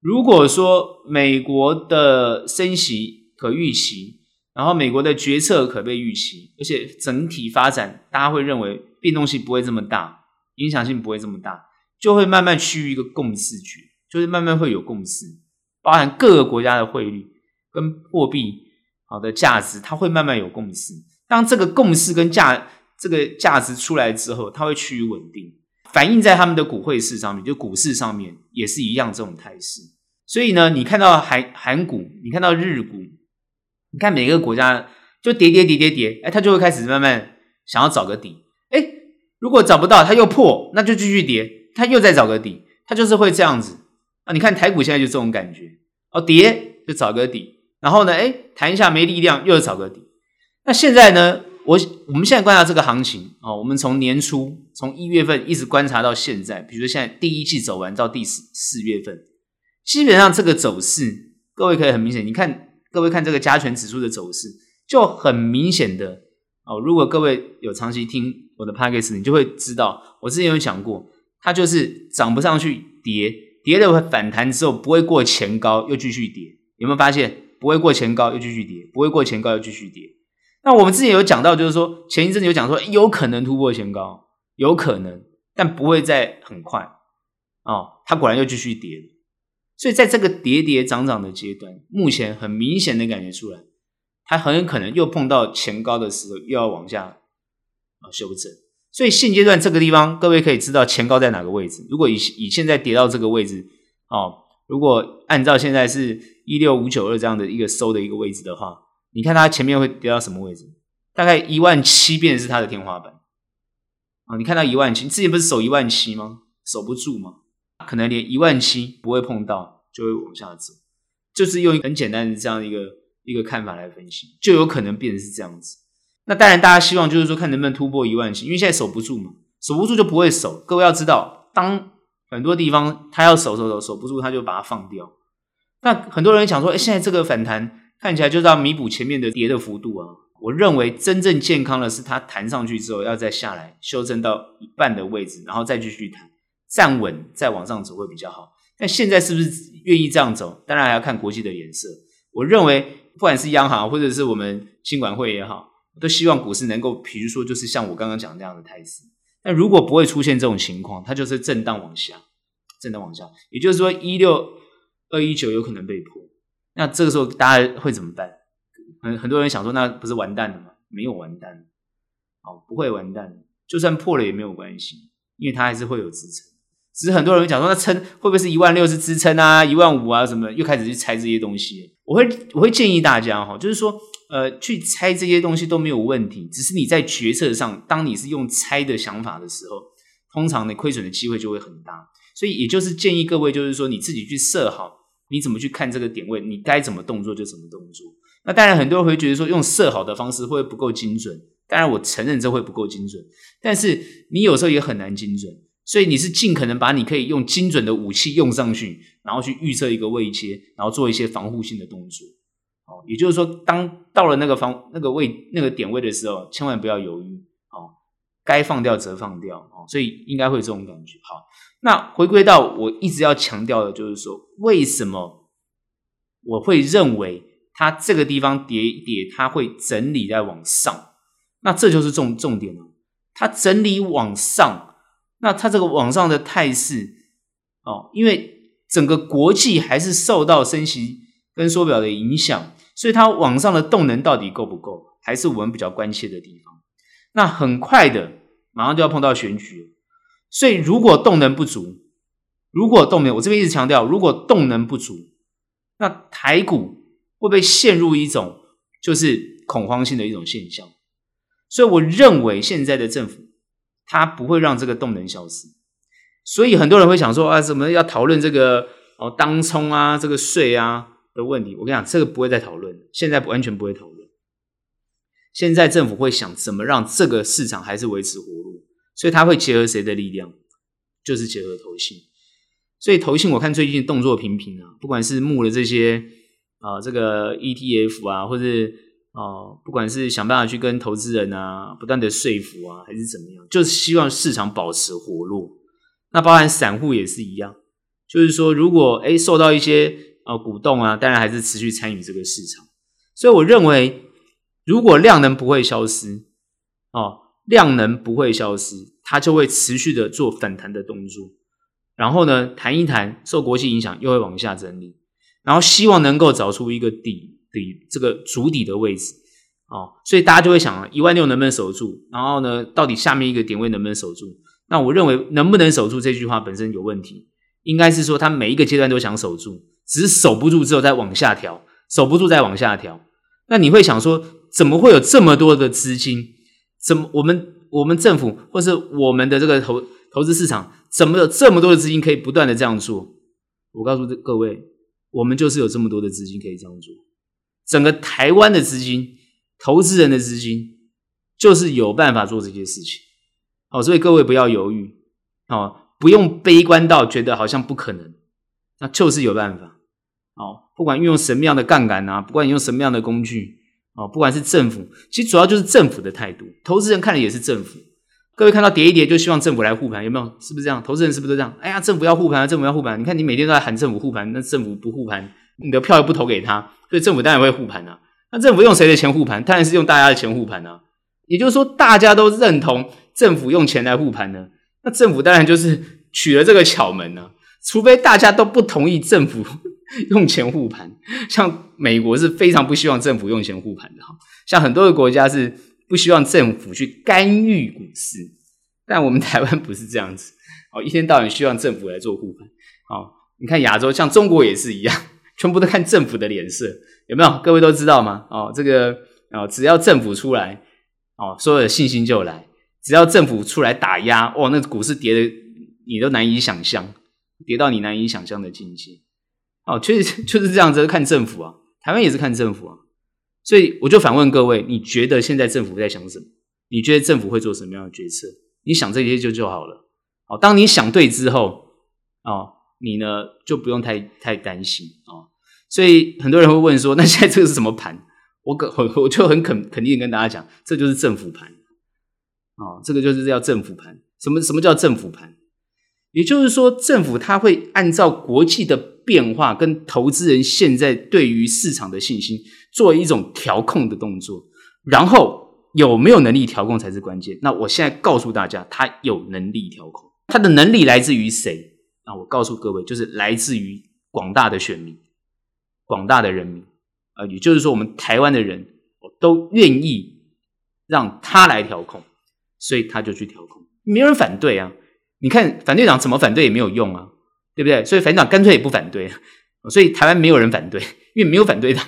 如果说美国的升息可预期，然后美国的决策可被预期，而且整体发展大家会认为变动性不会这么大，影响性不会这么大，就会慢慢趋于一个共识局，就是慢慢会有共识，包含各个国家的汇率跟货币好的价值，它会慢慢有共识。当这个共识跟价这个价值出来之后，它会趋于稳定，反映在他们的股汇市上面，就股市上面也是一样这种态势。所以呢，你看到韩韩股，你看到日股，你看每个国家就跌跌跌跌跌，哎，它就会开始慢慢想要找个底，哎，如果找不到，它又破，那就继续跌，它又再找个底，它就是会这样子啊。你看台股现在就这种感觉，哦，跌就找个底，然后呢，哎，弹一下没力量，又找个底。那现在呢？我我们现在观察这个行情哦，我们从年初从一月份一直观察到现在，比如说现在第一季走完到第四四月份，基本上这个走势，各位可以很明显，你看各位看这个加权指数的走势，就很明显的哦。如果各位有长期听我的 podcast，你就会知道，我之前有讲过，它就是涨不上去，跌跌了会反弹之后不会过前高，又继续跌，有没有发现？不会过前高又继续跌，不会过前高又继续跌。那我们之前有讲到，就是说前一阵子有讲说有可能突破前高，有可能，但不会再很快哦。它果然又继续跌了，所以在这个跌跌涨涨的阶段，目前很明显的感觉出来，它很有可能又碰到前高的时候，又要往下啊修正。所以现阶段这个地方，各位可以知道前高在哪个位置。如果以以现在跌到这个位置哦，如果按照现在是一六五九二这样的一个收的一个位置的话。你看它前面会跌到什么位置？大概一万七，便是它的天花板啊！你看到一万七，之前不是守一万七吗？守不住吗？可能连一万七不会碰到，就会往下走。就是用很简单的这样一个一个看法来分析，就有可能变成是这样子。那当然，大家希望就是说看能不能突破一万七，因为现在守不住嘛，守不住就不会守。各位要知道，当很多地方它要守守守守不住，它就把它放掉。那很多人想说，哎，现在这个反弹。看起来就是要弥补前面的跌的幅度啊！我认为真正健康的是它弹上去之后要再下来修正到一半的位置，然后再继续弹，站稳再往上走会比较好。但现在是不是愿意这样走？当然还要看国际的颜色。我认为不管是央行或者是我们金管会也好，都希望股市能够，比如说就是像我刚刚讲这样的态势。但如果不会出现这种情况，它就是震荡往下，震荡往下，也就是说一六二一九有可能被破。那这个时候大家会怎么办？很很多人想说，那不是完蛋了吗？没有完蛋，哦，不会完蛋，就算破了也没有关系，因为它还是会有支撑。只是很多人讲说，那撑会不会是一万六是支撑啊？一万五啊什么？又开始去猜这些东西。我会我会建议大家哈，就是说，呃，去猜这些东西都没有问题，只是你在决策上，当你是用猜的想法的时候，通常你亏损的机会就会很大。所以也就是建议各位，就是说你自己去设好。你怎么去看这个点位？你该怎么动作就怎么动作。那当然，很多人会觉得说用设好的方式会不够精准。当然，我承认这会不够精准。但是你有时候也很难精准，所以你是尽可能把你可以用精准的武器用上去，然后去预测一个位阶，然后做一些防护性的动作。哦，也就是说，当到了那个方那个位那个点位的时候，千万不要犹豫。哦，该放掉则放掉。哦，所以应该会有这种感觉。好。那回归到我一直要强调的，就是说，为什么我会认为它这个地方跌一跌，它会整理在往上？那这就是重重点了。它整理往上，那它这个往上的态势哦，因为整个国际还是受到升息跟缩表的影响，所以它往上的动能到底够不够，还是我们比较关切的地方。那很快的，马上就要碰到选举了。所以，如果动能不足，如果动能，我这边一直强调，如果动能不足，那台股会不会陷入一种就是恐慌性的一种现象？所以，我认为现在的政府它不会让这个动能消失。所以，很多人会想说啊，怎么要讨论这个哦，当冲啊，这个税啊的问题？我跟你讲，这个不会再讨论，现在完全不会讨论。现在政府会想怎么让这个市场还是维持活络。所以他会结合谁的力量？就是结合投信。所以投信我看最近动作频频啊，不管是募了这些啊、这个 ETF 啊，或者啊、不管是想办法去跟投资人啊，不断的说服啊，还是怎么样，就是希望市场保持活络。那包含散户也是一样，就是说如果诶受到一些啊、呃、鼓动啊，当然还是持续参与这个市场。所以我认为如果量能不会消失，哦，量能不会消失，它就会持续的做反弹的动作。然后呢，弹一弹，受国际影响又会往下整理，然后希望能够找出一个底底这个筑底的位置。哦，所以大家就会想啊，一万六能不能守住？然后呢，到底下面一个点位能不能守住？那我认为能不能守住这句话本身有问题，应该是说他每一个阶段都想守住，只是守不住之后再往下调，守不住再往下调。那你会想说，怎么会有这么多的资金？怎么我们我们政府或是我们的这个投投资市场，怎么有这么多的资金可以不断的这样做？我告诉各位，我们就是有这么多的资金可以这样做，整个台湾的资金。投资人的资金就是有办法做这些事情，好，所以各位不要犹豫，哦，不用悲观到觉得好像不可能，那就是有办法，哦，不管运用什么样的杠杆啊，不管你用什么样的工具，哦，不管是政府，其实主要就是政府的态度，投资人看的也是政府。各位看到跌一跌就希望政府来护盘，有没有？是不是这样？投资人是不是都这样？哎呀，政府要护盘啊，政府要护盘！你看你每天都在喊政府护盘，那政府不护盘，你的票又不投给他，所以政府当然会护盘啊。那政府用谁的钱护盘？当然是用大家的钱护盘啊！也就是说，大家都认同政府用钱来护盘呢，那政府当然就是取了这个巧门呢。除非大家都不同意政府 用钱护盘，像美国是非常不希望政府用钱护盘的哈。像很多的国家是不希望政府去干预股市，但我们台湾不是这样子，哦，一天到晚希望政府来做护盘。好，你看亚洲，像中国也是一样，全部都看政府的脸色。有没有？各位都知道吗？哦，这个哦，只要政府出来，哦，所有的信心就来；只要政府出来打压，哦，那股市跌的你都难以想象，跌到你难以想象的境界。哦，确实 就是这样子，看政府啊，台湾也是看政府啊。所以我就反问各位：你觉得现在政府在想什么？你觉得政府会做什么样的决策？你想这些就就好了。哦，当你想对之后，哦，你呢就不用太太担心哦。所以很多人会问说：“那现在这个是什么盘？”我我我就很肯肯定跟大家讲，这就是政府盘哦，这个就是叫政府盘。什么什么叫政府盘？也就是说，政府它会按照国际的变化跟投资人现在对于市场的信心，做一种调控的动作。然后有没有能力调控才是关键。那我现在告诉大家，他有能力调控，他的能力来自于谁？那我告诉各位，就是来自于广大的选民。广大的人民，呃，也就是说，我们台湾的人都愿意让他来调控，所以他就去调控，没人反对啊。你看反对党怎么反对也没有用啊，对不对？所以反党干脆也不反对，所以台湾没有人反对，因为没有反对党，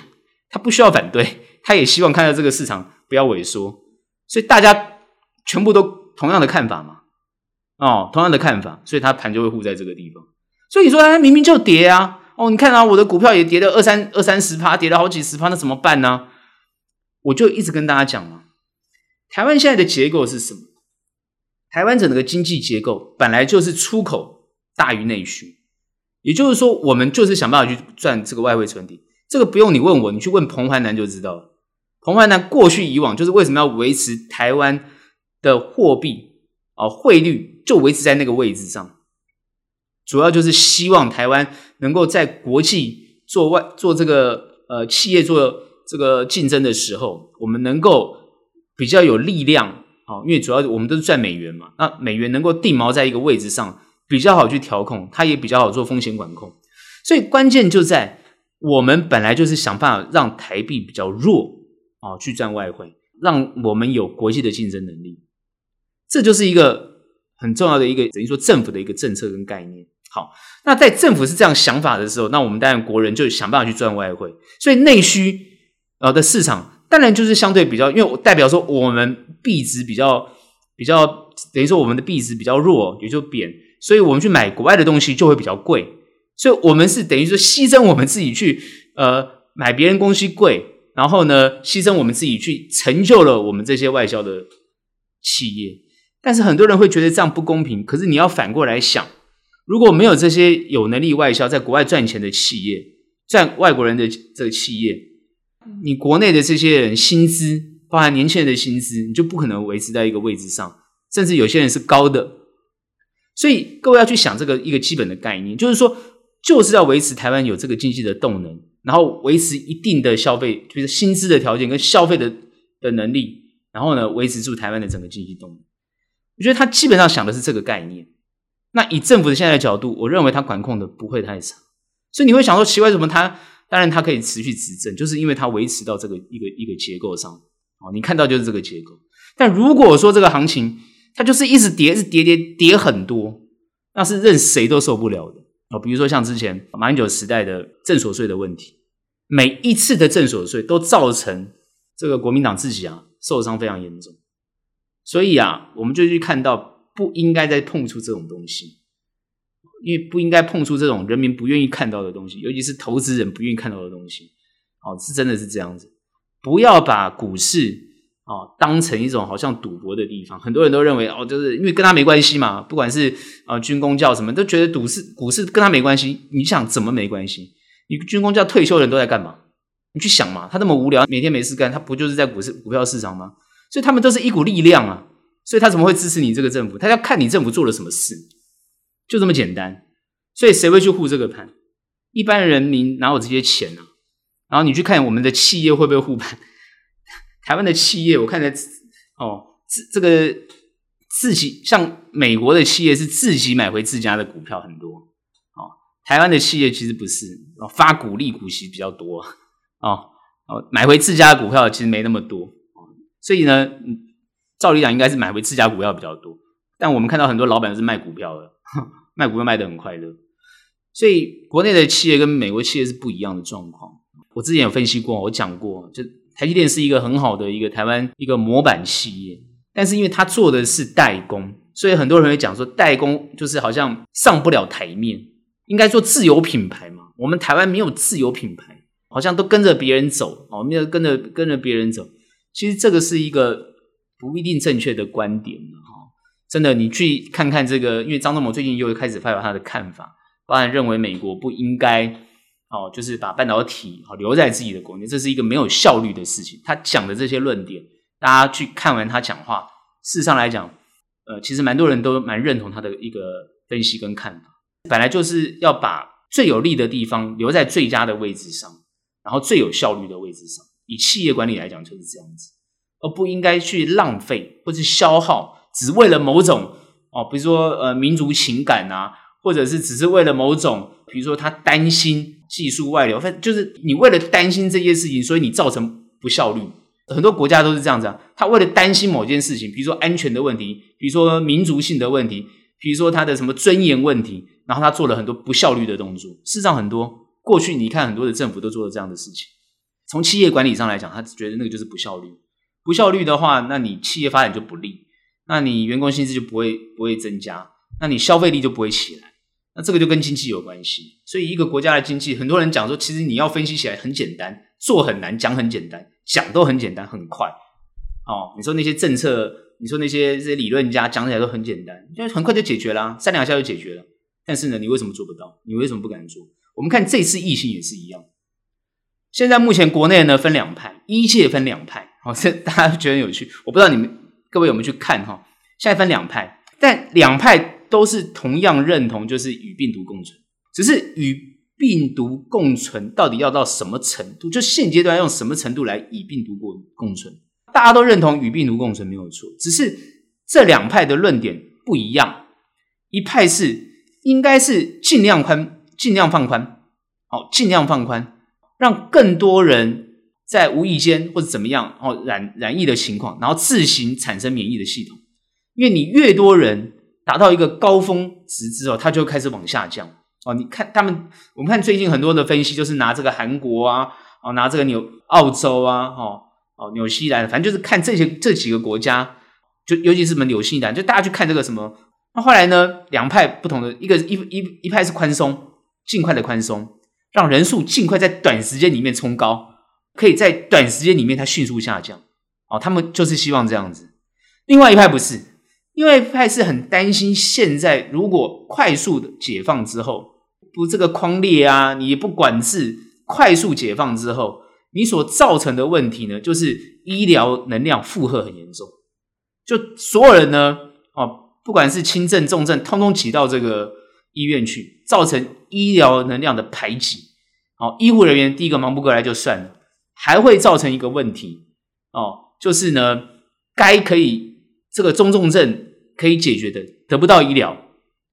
他不需要反对，他也希望看到这个市场不要萎缩，所以大家全部都同样的看法嘛，哦，同样的看法，所以他盘就会护在这个地方。所以你说他明明就跌啊。哦，你看啊，我的股票也跌了二三二三十趴，跌了好几十趴，那怎么办呢？我就一直跟大家讲嘛，台湾现在的结构是什么？台湾整个经济结构本来就是出口大于内需，也就是说，我们就是想办法去赚这个外汇存底。这个不用你问我，你去问彭淮南就知道了。彭淮南过去以往就是为什么要维持台湾的货币啊汇率就维持在那个位置上。主要就是希望台湾能够在国际做外做这个呃企业做这个竞争的时候，我们能够比较有力量哦，因为主要我们都是赚美元嘛，那美元能够定锚在一个位置上，比较好去调控，它也比较好做风险管控。所以关键就在我们本来就是想办法让台币比较弱哦，去赚外汇，让我们有国际的竞争能力，这就是一个很重要的一个等于说政府的一个政策跟概念。好，那在政府是这样想法的时候，那我们当然国人就想办法去赚外汇，所以内需呃的市场当然就是相对比较，因为我代表说我们币值比较比较，等于说我们的币值比较弱，也就贬，所以我们去买国外的东西就会比较贵，所以我们是等于说牺牲我们自己去呃买别人东西贵，然后呢牺牲我们自己去成就了我们这些外销的企业，但是很多人会觉得这样不公平，可是你要反过来想。如果没有这些有能力外销在国外赚钱的企业，赚外国人的这个企业，你国内的这些人薪资，包含年轻人的薪资，你就不可能维持在一个位置上，甚至有些人是高的。所以各位要去想这个一个基本的概念，就是说，就是要维持台湾有这个经济的动能，然后维持一定的消费，就是薪资的条件跟消费的的能力，然后呢，维持住台湾的整个经济动力。我觉得他基本上想的是这个概念。那以政府的现在的角度，我认为他管控的不会太差，所以你会想说奇怪，为什么他当然他可以持续执政，就是因为他维持到这个一个一个结构上。哦，你看到就是这个结构。但如果说这个行情它就是一直跌，是跌跌跌很多，那是任谁都受不了的。哦，比如说像之前马英九时代的正所税的问题，每一次的正所税都造成这个国民党自己啊受伤非常严重。所以啊，我们就去看到不应该再碰触这种东西，因为不应该碰触这种人民不愿意看到的东西，尤其是投资人不愿意看到的东西。哦，是真的是这样子，不要把股市哦当成一种好像赌博的地方。很多人都认为哦，就是因为跟他没关系嘛，不管是啊军公教什么，都觉得赌市股市跟他没关系。你想怎么没关系？你军公教退休人都在干嘛？你去想嘛，他那么无聊，每天没事干，他不就是在股市股票市场吗？所以他们都是一股力量啊，所以他怎么会支持你这个政府？他要看你政府做了什么事，就这么简单。所以谁会去护这个盘？一般人民哪有这些钱呢、啊？然后你去看我们的企业会不会护盘？台湾的企业，我看在哦，这这个自己像美国的企业是自己买回自家的股票很多哦，台湾的企业其实不是哦，发股利股息比较多哦哦，买回自家的股票其实没那么多。所以呢，照理讲应该是买回自家股票比较多，但我们看到很多老板是卖股票的，卖股票卖得很快乐。所以国内的企业跟美国企业是不一样的状况。我之前有分析过，我讲过，就台积电是一个很好的一个台湾一个模板企业，但是因为它做的是代工，所以很多人会讲说代工就是好像上不了台面，应该做自有品牌嘛。我们台湾没有自有品牌，好像都跟着别人走哦，没有跟着跟着别人走。其实这个是一个不一定正确的观点哈，真的，你去看看这个，因为张忠谋最近又开始发表他的看法，当然认为美国不应该哦，就是把半导体哦留在自己的国内，这是一个没有效率的事情。他讲的这些论点，大家去看完他讲话，事实上来讲，呃，其实蛮多人都蛮认同他的一个分析跟看法。本来就是要把最有利的地方留在最佳的位置上，然后最有效率的位置上。以企业管理来讲就是这样子，而不应该去浪费或是消耗，只为了某种哦，比如说呃民族情感啊，或者是只是为了某种，比如说他担心技术外流，反就是你为了担心这件事情，所以你造成不效率。很多国家都是这样子啊，他为了担心某件事情，比如说安全的问题，比如说民族性的问题，比如说他的什么尊严问题，然后他做了很多不效率的动作。事实上，很多过去你看很多的政府都做了这样的事情。从企业管理上来讲，他觉得那个就是不效率。不效率的话，那你企业发展就不利，那你员工薪资就不会不会增加，那你消费力就不会起来。那这个就跟经济有关系。所以一个国家的经济，很多人讲说，其实你要分析起来很简单，做很难，讲很简单，讲都很简单，很快。哦，你说那些政策，你说那些这些理论家讲起来都很简单，就很快就解决了，三两下就解决了。但是呢，你为什么做不到？你为什么不敢做？我们看这次疫情也是一样。现在目前国内呢分两派，医界分两派，好，这大家觉得有趣。我不知道你们各位有没有去看哈？现在分两派，但两派都是同样认同，就是与病毒共存。只是与病毒共存到底要到什么程度？就现阶段用什么程度来与病毒共共存？大家都认同与病毒共存没有错，只是这两派的论点不一样。一派是应该是尽量宽，尽量放宽，好，尽量放宽。让更多人在无意间或者怎么样哦染染疫的情况，然后自行产生免疫的系统。因为你越多人达到一个高峰值之后，它就开始往下降哦。你看他们，我们看最近很多的分析，就是拿这个韩国啊，哦拿这个纽澳洲啊，哦哦纽西兰，反正就是看这些这几个国家，就尤其是什么纽西兰，就大家去看这个什么。那后来呢，两派不同的，一个一一一派是宽松，尽快的宽松。让人数尽快在短时间里面冲高，可以在短时间里面它迅速下降，哦，他们就是希望这样子。另外一派不是，另外一派是很担心，现在如果快速的解放之后，不这个框列啊，你不管制，快速解放之后，你所造成的问题呢，就是医疗能量负荷很严重，就所有人呢，哦，不管是轻症重症，通通挤到这个医院去，造成医疗能量的排挤，哦，医护人员第一个忙不过来就算了，还会造成一个问题，哦，就是呢，该可以这个中重症可以解决的得不到医疗，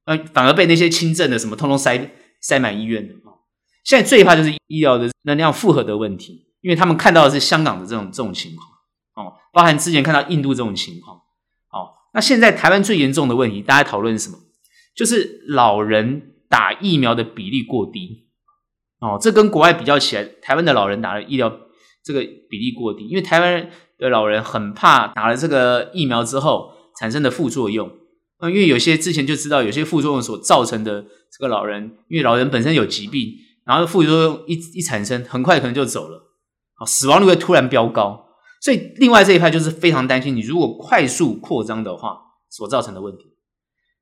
呃，反而被那些轻症的什么通通塞塞满医院的啊。现在最怕就是医疗的能量负荷的问题，因为他们看到的是香港的这种这种情况哦，包含之前看到印度这种情况。哦，那现在台湾最严重的问题，大家讨论什么？就是老人打疫苗的比例过低。哦，这跟国外比较起来，台湾的老人打了医疗这个比例过低，因为台湾的老人很怕打了这个疫苗之后产生的副作用。嗯，因为有些之前就知道有些副作用所造成的这个老人，因为老人本身有疾病，然后副作用一一产生，很快可能就走了，啊，死亡率会突然飙高。所以另外这一派就是非常担心你如果快速扩张的话所造成的问题。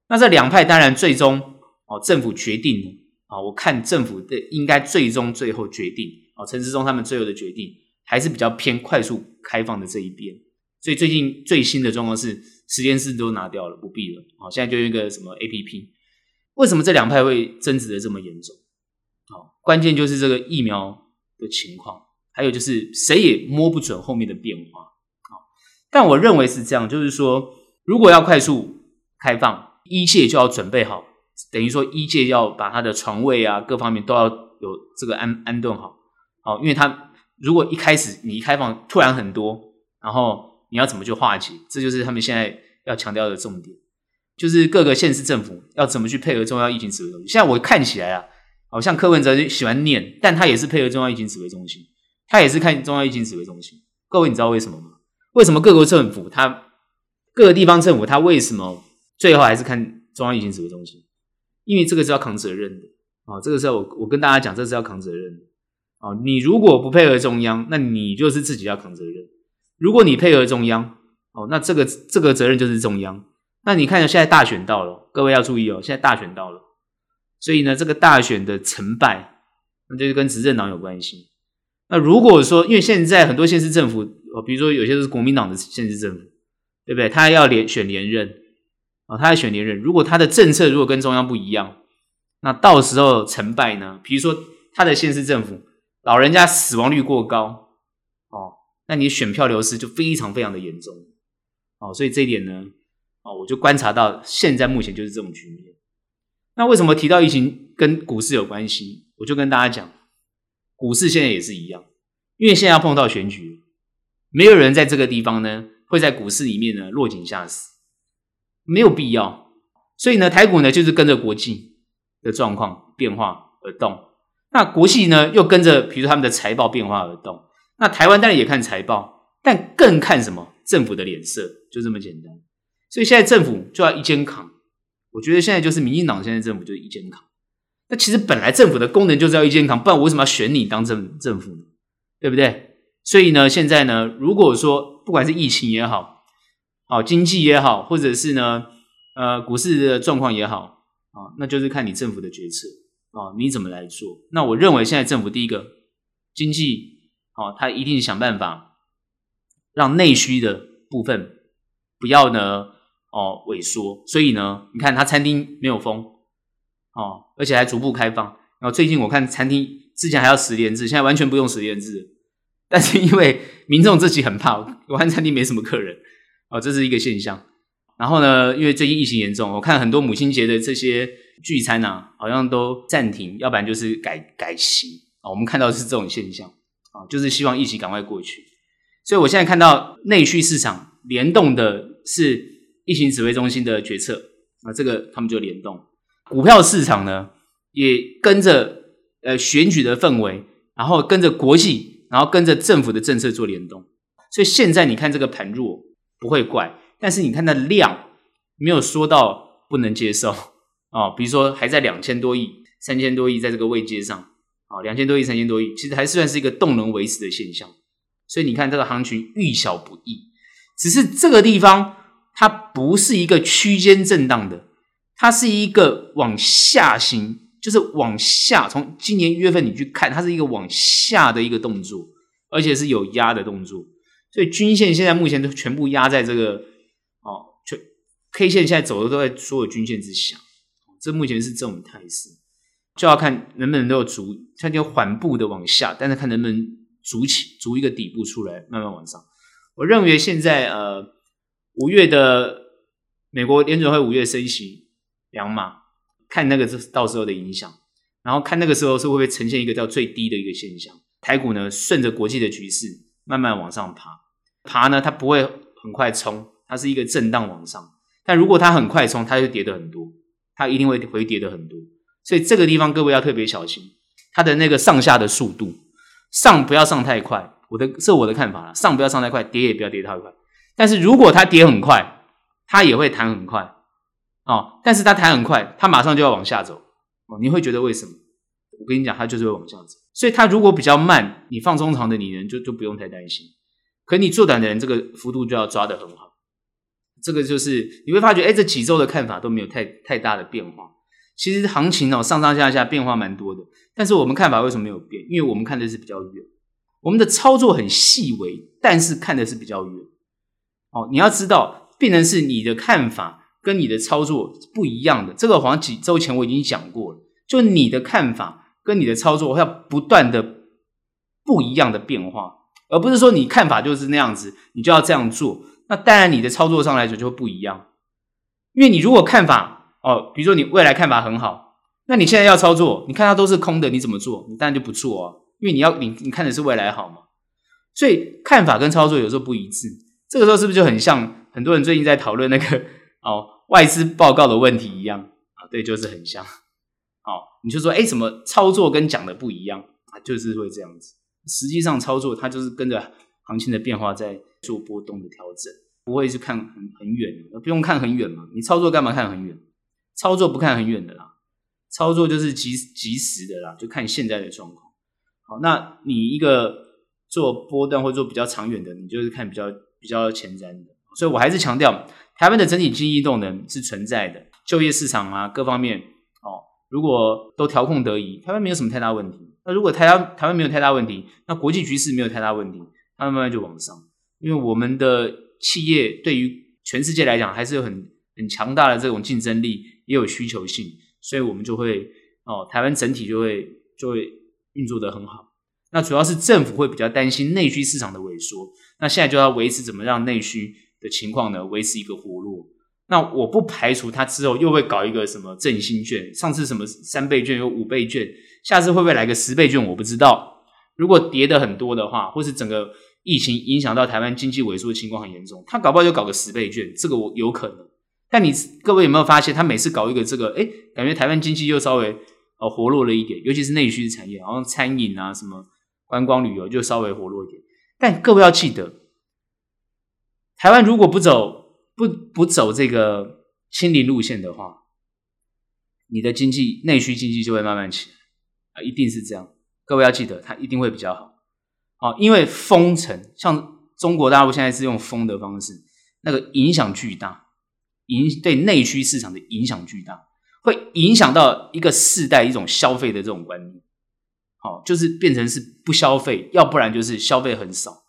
那这两派当然最终哦，政府决定。啊，我看政府的应该最终最后决定啊，陈时中他们最后的决定还是比较偏快速开放的这一边。所以最近最新的状况是实验室都拿掉了，不必了。好，现在就用一个什么 APP。为什么这两派会争执的这么严重？好，关键就是这个疫苗的情况，还有就是谁也摸不准后面的变化。好，但我认为是这样，就是说如果要快速开放，一切就要准备好。等于说，医界要把他的床位啊，各方面都要有这个安安顿好，好，因为他如果一开始你一开放突然很多，然后你要怎么去化解？这就是他们现在要强调的重点，就是各个县市政府要怎么去配合中央疫情指挥中心。现在我看起来啊，好像柯文哲喜欢念，但他也是配合中央疫情指挥中心，他也是看中央疫情指挥中心。各位，你知道为什么吗？为什么各国政府他各个地方政府他为什么最后还是看中央疫情指挥中心？因为这个是要扛责任的啊，这个时候我我跟大家讲，这是要扛责任的啊。你如果不配合中央，那你就是自己要扛责任。如果你配合中央，哦，那这个这个责任就是中央。那你看，现在大选到了，各位要注意哦，现在大选到了，所以呢，这个大选的成败，那就是跟执政党有关系。那如果说，因为现在很多县市政府，哦，比如说有些是国民党的县市政府，对不对？他要连选连任。啊，他要选连任。如果他的政策如果跟中央不一样，那到时候成败呢？比如说他的县市政府老人家死亡率过高，那你选票流失就非常非常的严重，哦，所以这一点呢，哦，我就观察到现在目前就是这种局面。那为什么提到疫情跟股市有关系？我就跟大家讲，股市现在也是一样，因为现在要碰到选举，没有人在这个地方呢会在股市里面呢落井下石。没有必要，所以呢，台股呢就是跟着国际的状况变化而动。那国际呢又跟着，比如他们的财报变化而动。那台湾当然也看财报，但更看什么？政府的脸色，就这么简单。所以现在政府就要一肩扛。我觉得现在就是民进党现在政府就是一肩扛。那其实本来政府的功能就是要一肩扛，不然我为什么要选你当政政府呢？对不对？所以呢，现在呢，如果说不管是疫情也好，好，经济也好，或者是呢，呃，股市的状况也好，啊，那就是看你政府的决策啊，你怎么来做？那我认为现在政府第一个经济，哦，他一定想办法让内需的部分不要呢，哦，萎缩。所以呢，你看他餐厅没有封，哦，而且还逐步开放。然后最近我看餐厅之前还要十连制，现在完全不用十连制，但是因为民众自己很怕，我看餐厅没什么客人。哦，这是一个现象。然后呢，因为最近疫情严重，我看很多母亲节的这些聚餐啊，好像都暂停，要不然就是改改期啊。我们看到是这种现象啊，就是希望疫情赶快过去。所以我现在看到内需市场联动的是疫情指挥中心的决策啊，这个他们就联动。股票市场呢，也跟着呃选举的氛围，然后跟着国际，然后跟着政府的政策做联动。所以现在你看这个盘弱。不会怪，但是你看它量没有说到不能接受啊、比如说还在两千多亿、三千多亿在这个位阶上啊，两、千多亿、三千多亿，其实还算是一个动能维持的现象。所以你看这个行情遇小不易，只是这个地方它不是一个区间震荡的，它是一个往下行，就是往下。从今年一月份你去看，它是一个往下的一个动作，而且是有压的动作。所以均线现在目前都全部压在这个哦，全 K 线现在走的都在所有均线之下，这目前是这种态势，就要看能不能够逐，它就缓步的往下，但是看能不能筑起，筑一个底部出来，慢慢往上。我认为现在呃五月的美国联准会五月升息两码，看那个是到时候的影响，然后看那个时候是会不会呈现一个叫最低的一个现象。台股呢顺着国际的局势慢慢往上爬，爬呢它不会很快冲，它是一个震荡往上。但如果它很快冲，它就跌得很多，它一定会回跌的很多。所以这个地方各位要特别小心，它的那个上下的速度，上不要上太快。我的这是我的看法了，上不要上太快，跌也不要跌太快。但是如果它跌很快，它也会弹很快哦。但是它弹很快，它马上就要往下走哦。你会觉得为什么？我跟你讲，它就是会往下走。所以它如果比较慢，你放中长的你人就就不用太担心。可你做短的人，这个幅度就要抓得很好。这个就是你会发觉，哎，这几周的看法都没有太太大的变化。其实行情哦，上上下下变化蛮多的，但是我们看法为什么没有变？因为我们看的是比较远，我们的操作很细微，但是看的是比较远。哦，你要知道，变成是你的看法跟你的操作不一样的。这个好像几周前我已经讲过了，就你的看法跟你的操作要不断的不一样的变化，而不是说你看法就是那样子，你就要这样做。那当然，你的操作上来讲就会不一样，因为你如果看法。哦，比如说你未来看法很好，那你现在要操作，你看它都是空的，你怎么做？你当然就不做啊，因为你要你你看的是未来好嘛，所以看法跟操作有时候不一致，这个时候是不是就很像很多人最近在讨论那个 哦外资报告的问题一样啊？对，就是很像。哦，你就说哎，怎么操作跟讲的不一样啊？就是会这样子。实际上操作它就是跟着行情的变化在做波动的调整，不会是看很很远，不用看很远嘛。你操作干嘛看很远？操作不看很远的啦，操作就是即即时的啦，就看现在的状况。好，那你一个做波段或做比较长远的，你就是看比较比较前瞻的。所以我还是强调，台湾的整体经济动能是存在的，就业市场啊各方面哦，如果都调控得宜，台湾没有什么太大问题。那如果台湾台湾没有太大问题，那国际局势没有太大问题，它慢慢就往上。因为我们的企业对于全世界来讲，还是有很很强大的这种竞争力。也有需求性，所以我们就会哦，台湾整体就会就会运作得很好。那主要是政府会比较担心内需市场的萎缩，那现在就要维持怎么让内需的情况呢？维持一个活络。那我不排除他之后又会搞一个什么振兴券，上次什么三倍券有五倍券，下次会不会来个十倍券？我不知道。如果跌得很多的话，或是整个疫情影响到台湾经济萎缩的情况很严重，他搞不好就搞个十倍券，这个我有可能。但你各位有没有发现，他每次搞一个这个，哎，感觉台湾经济又稍微呃活络了一点，尤其是内需产业，好像餐饮啊、什么观光旅游就稍微活络一点。但各位要记得，台湾如果不走不不走这个清零路线的话，你的经济内需经济就会慢慢起来啊，一定是这样。各位要记得，它一定会比较好。啊，因为封城，像中国大陆现在是用封的方式，那个影响巨大。影对内需市场的影响巨大，会影响到一个世代一种消费的这种观念，好，就是变成是不消费，要不然就是消费很少。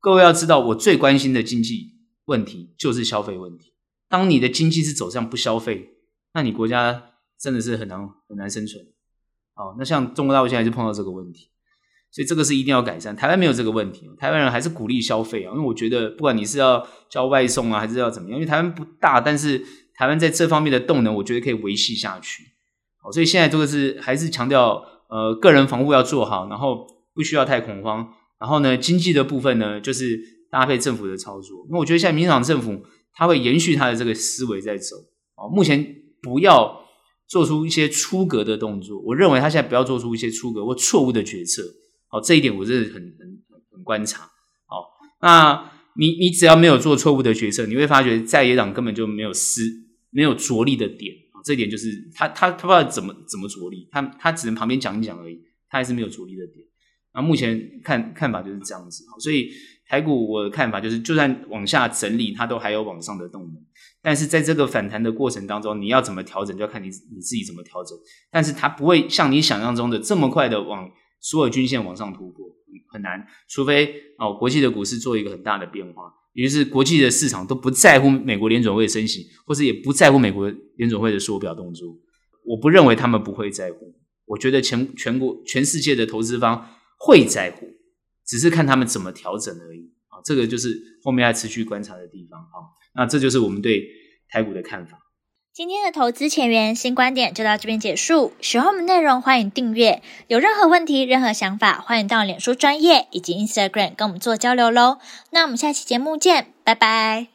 各位要知道，我最关心的经济问题就是消费问题。当你的经济是走向不消费，那你国家真的是很难很难生存。好，那像中国大陆现在就碰到这个问题。所以这个是一定要改善。台湾没有这个问题，台湾人还是鼓励消费啊。因为我觉得，不管你是要叫外送啊，还是要怎么样，因为台湾不大，但是台湾在这方面的动能，我觉得可以维系下去。好，所以现在这个是还是强调，呃，个人防护要做好，然后不需要太恐慌。然后呢，经济的部分呢，就是搭配政府的操作。那我觉得现在民进党政府他会延续他的这个思维在走。哦，目前不要做出一些出格的动作。我认为他现在不要做出一些出格或错误的决策。好，这一点我真的很很很观察。好，那你你只要没有做错误的决策，你会发觉在野党根本就没有施没有着力的点。这一点就是他他他不知道怎么怎么着力，他他只能旁边讲一讲而已，他还是没有着力的点。那目前看看法就是这样子。所以台股我的看法就是，就算往下整理，它都还有往上的动能。但是在这个反弹的过程当中，你要怎么调整，就要看你你自己怎么调整。但是它不会像你想象中的这么快的往。所有均线往上突破很难，除非哦国际的股市做一个很大的变化，也就是国际的市场都不在乎美国联准会升息，或者也不在乎美国联准会的缩表动作。我不认为他们不会在乎，我觉得全全国全世界的投资方会在乎，只是看他们怎么调整而已啊。啊，这个就是后面要持续观察的地方啊。那这就是我们对台股的看法。今天的投资前沿新观点就到这边结束。喜欢我们内容，欢迎订阅。有任何问题、任何想法，欢迎到脸书专业以及 Instagram 跟我们做交流喽。那我们下期节目见，拜拜。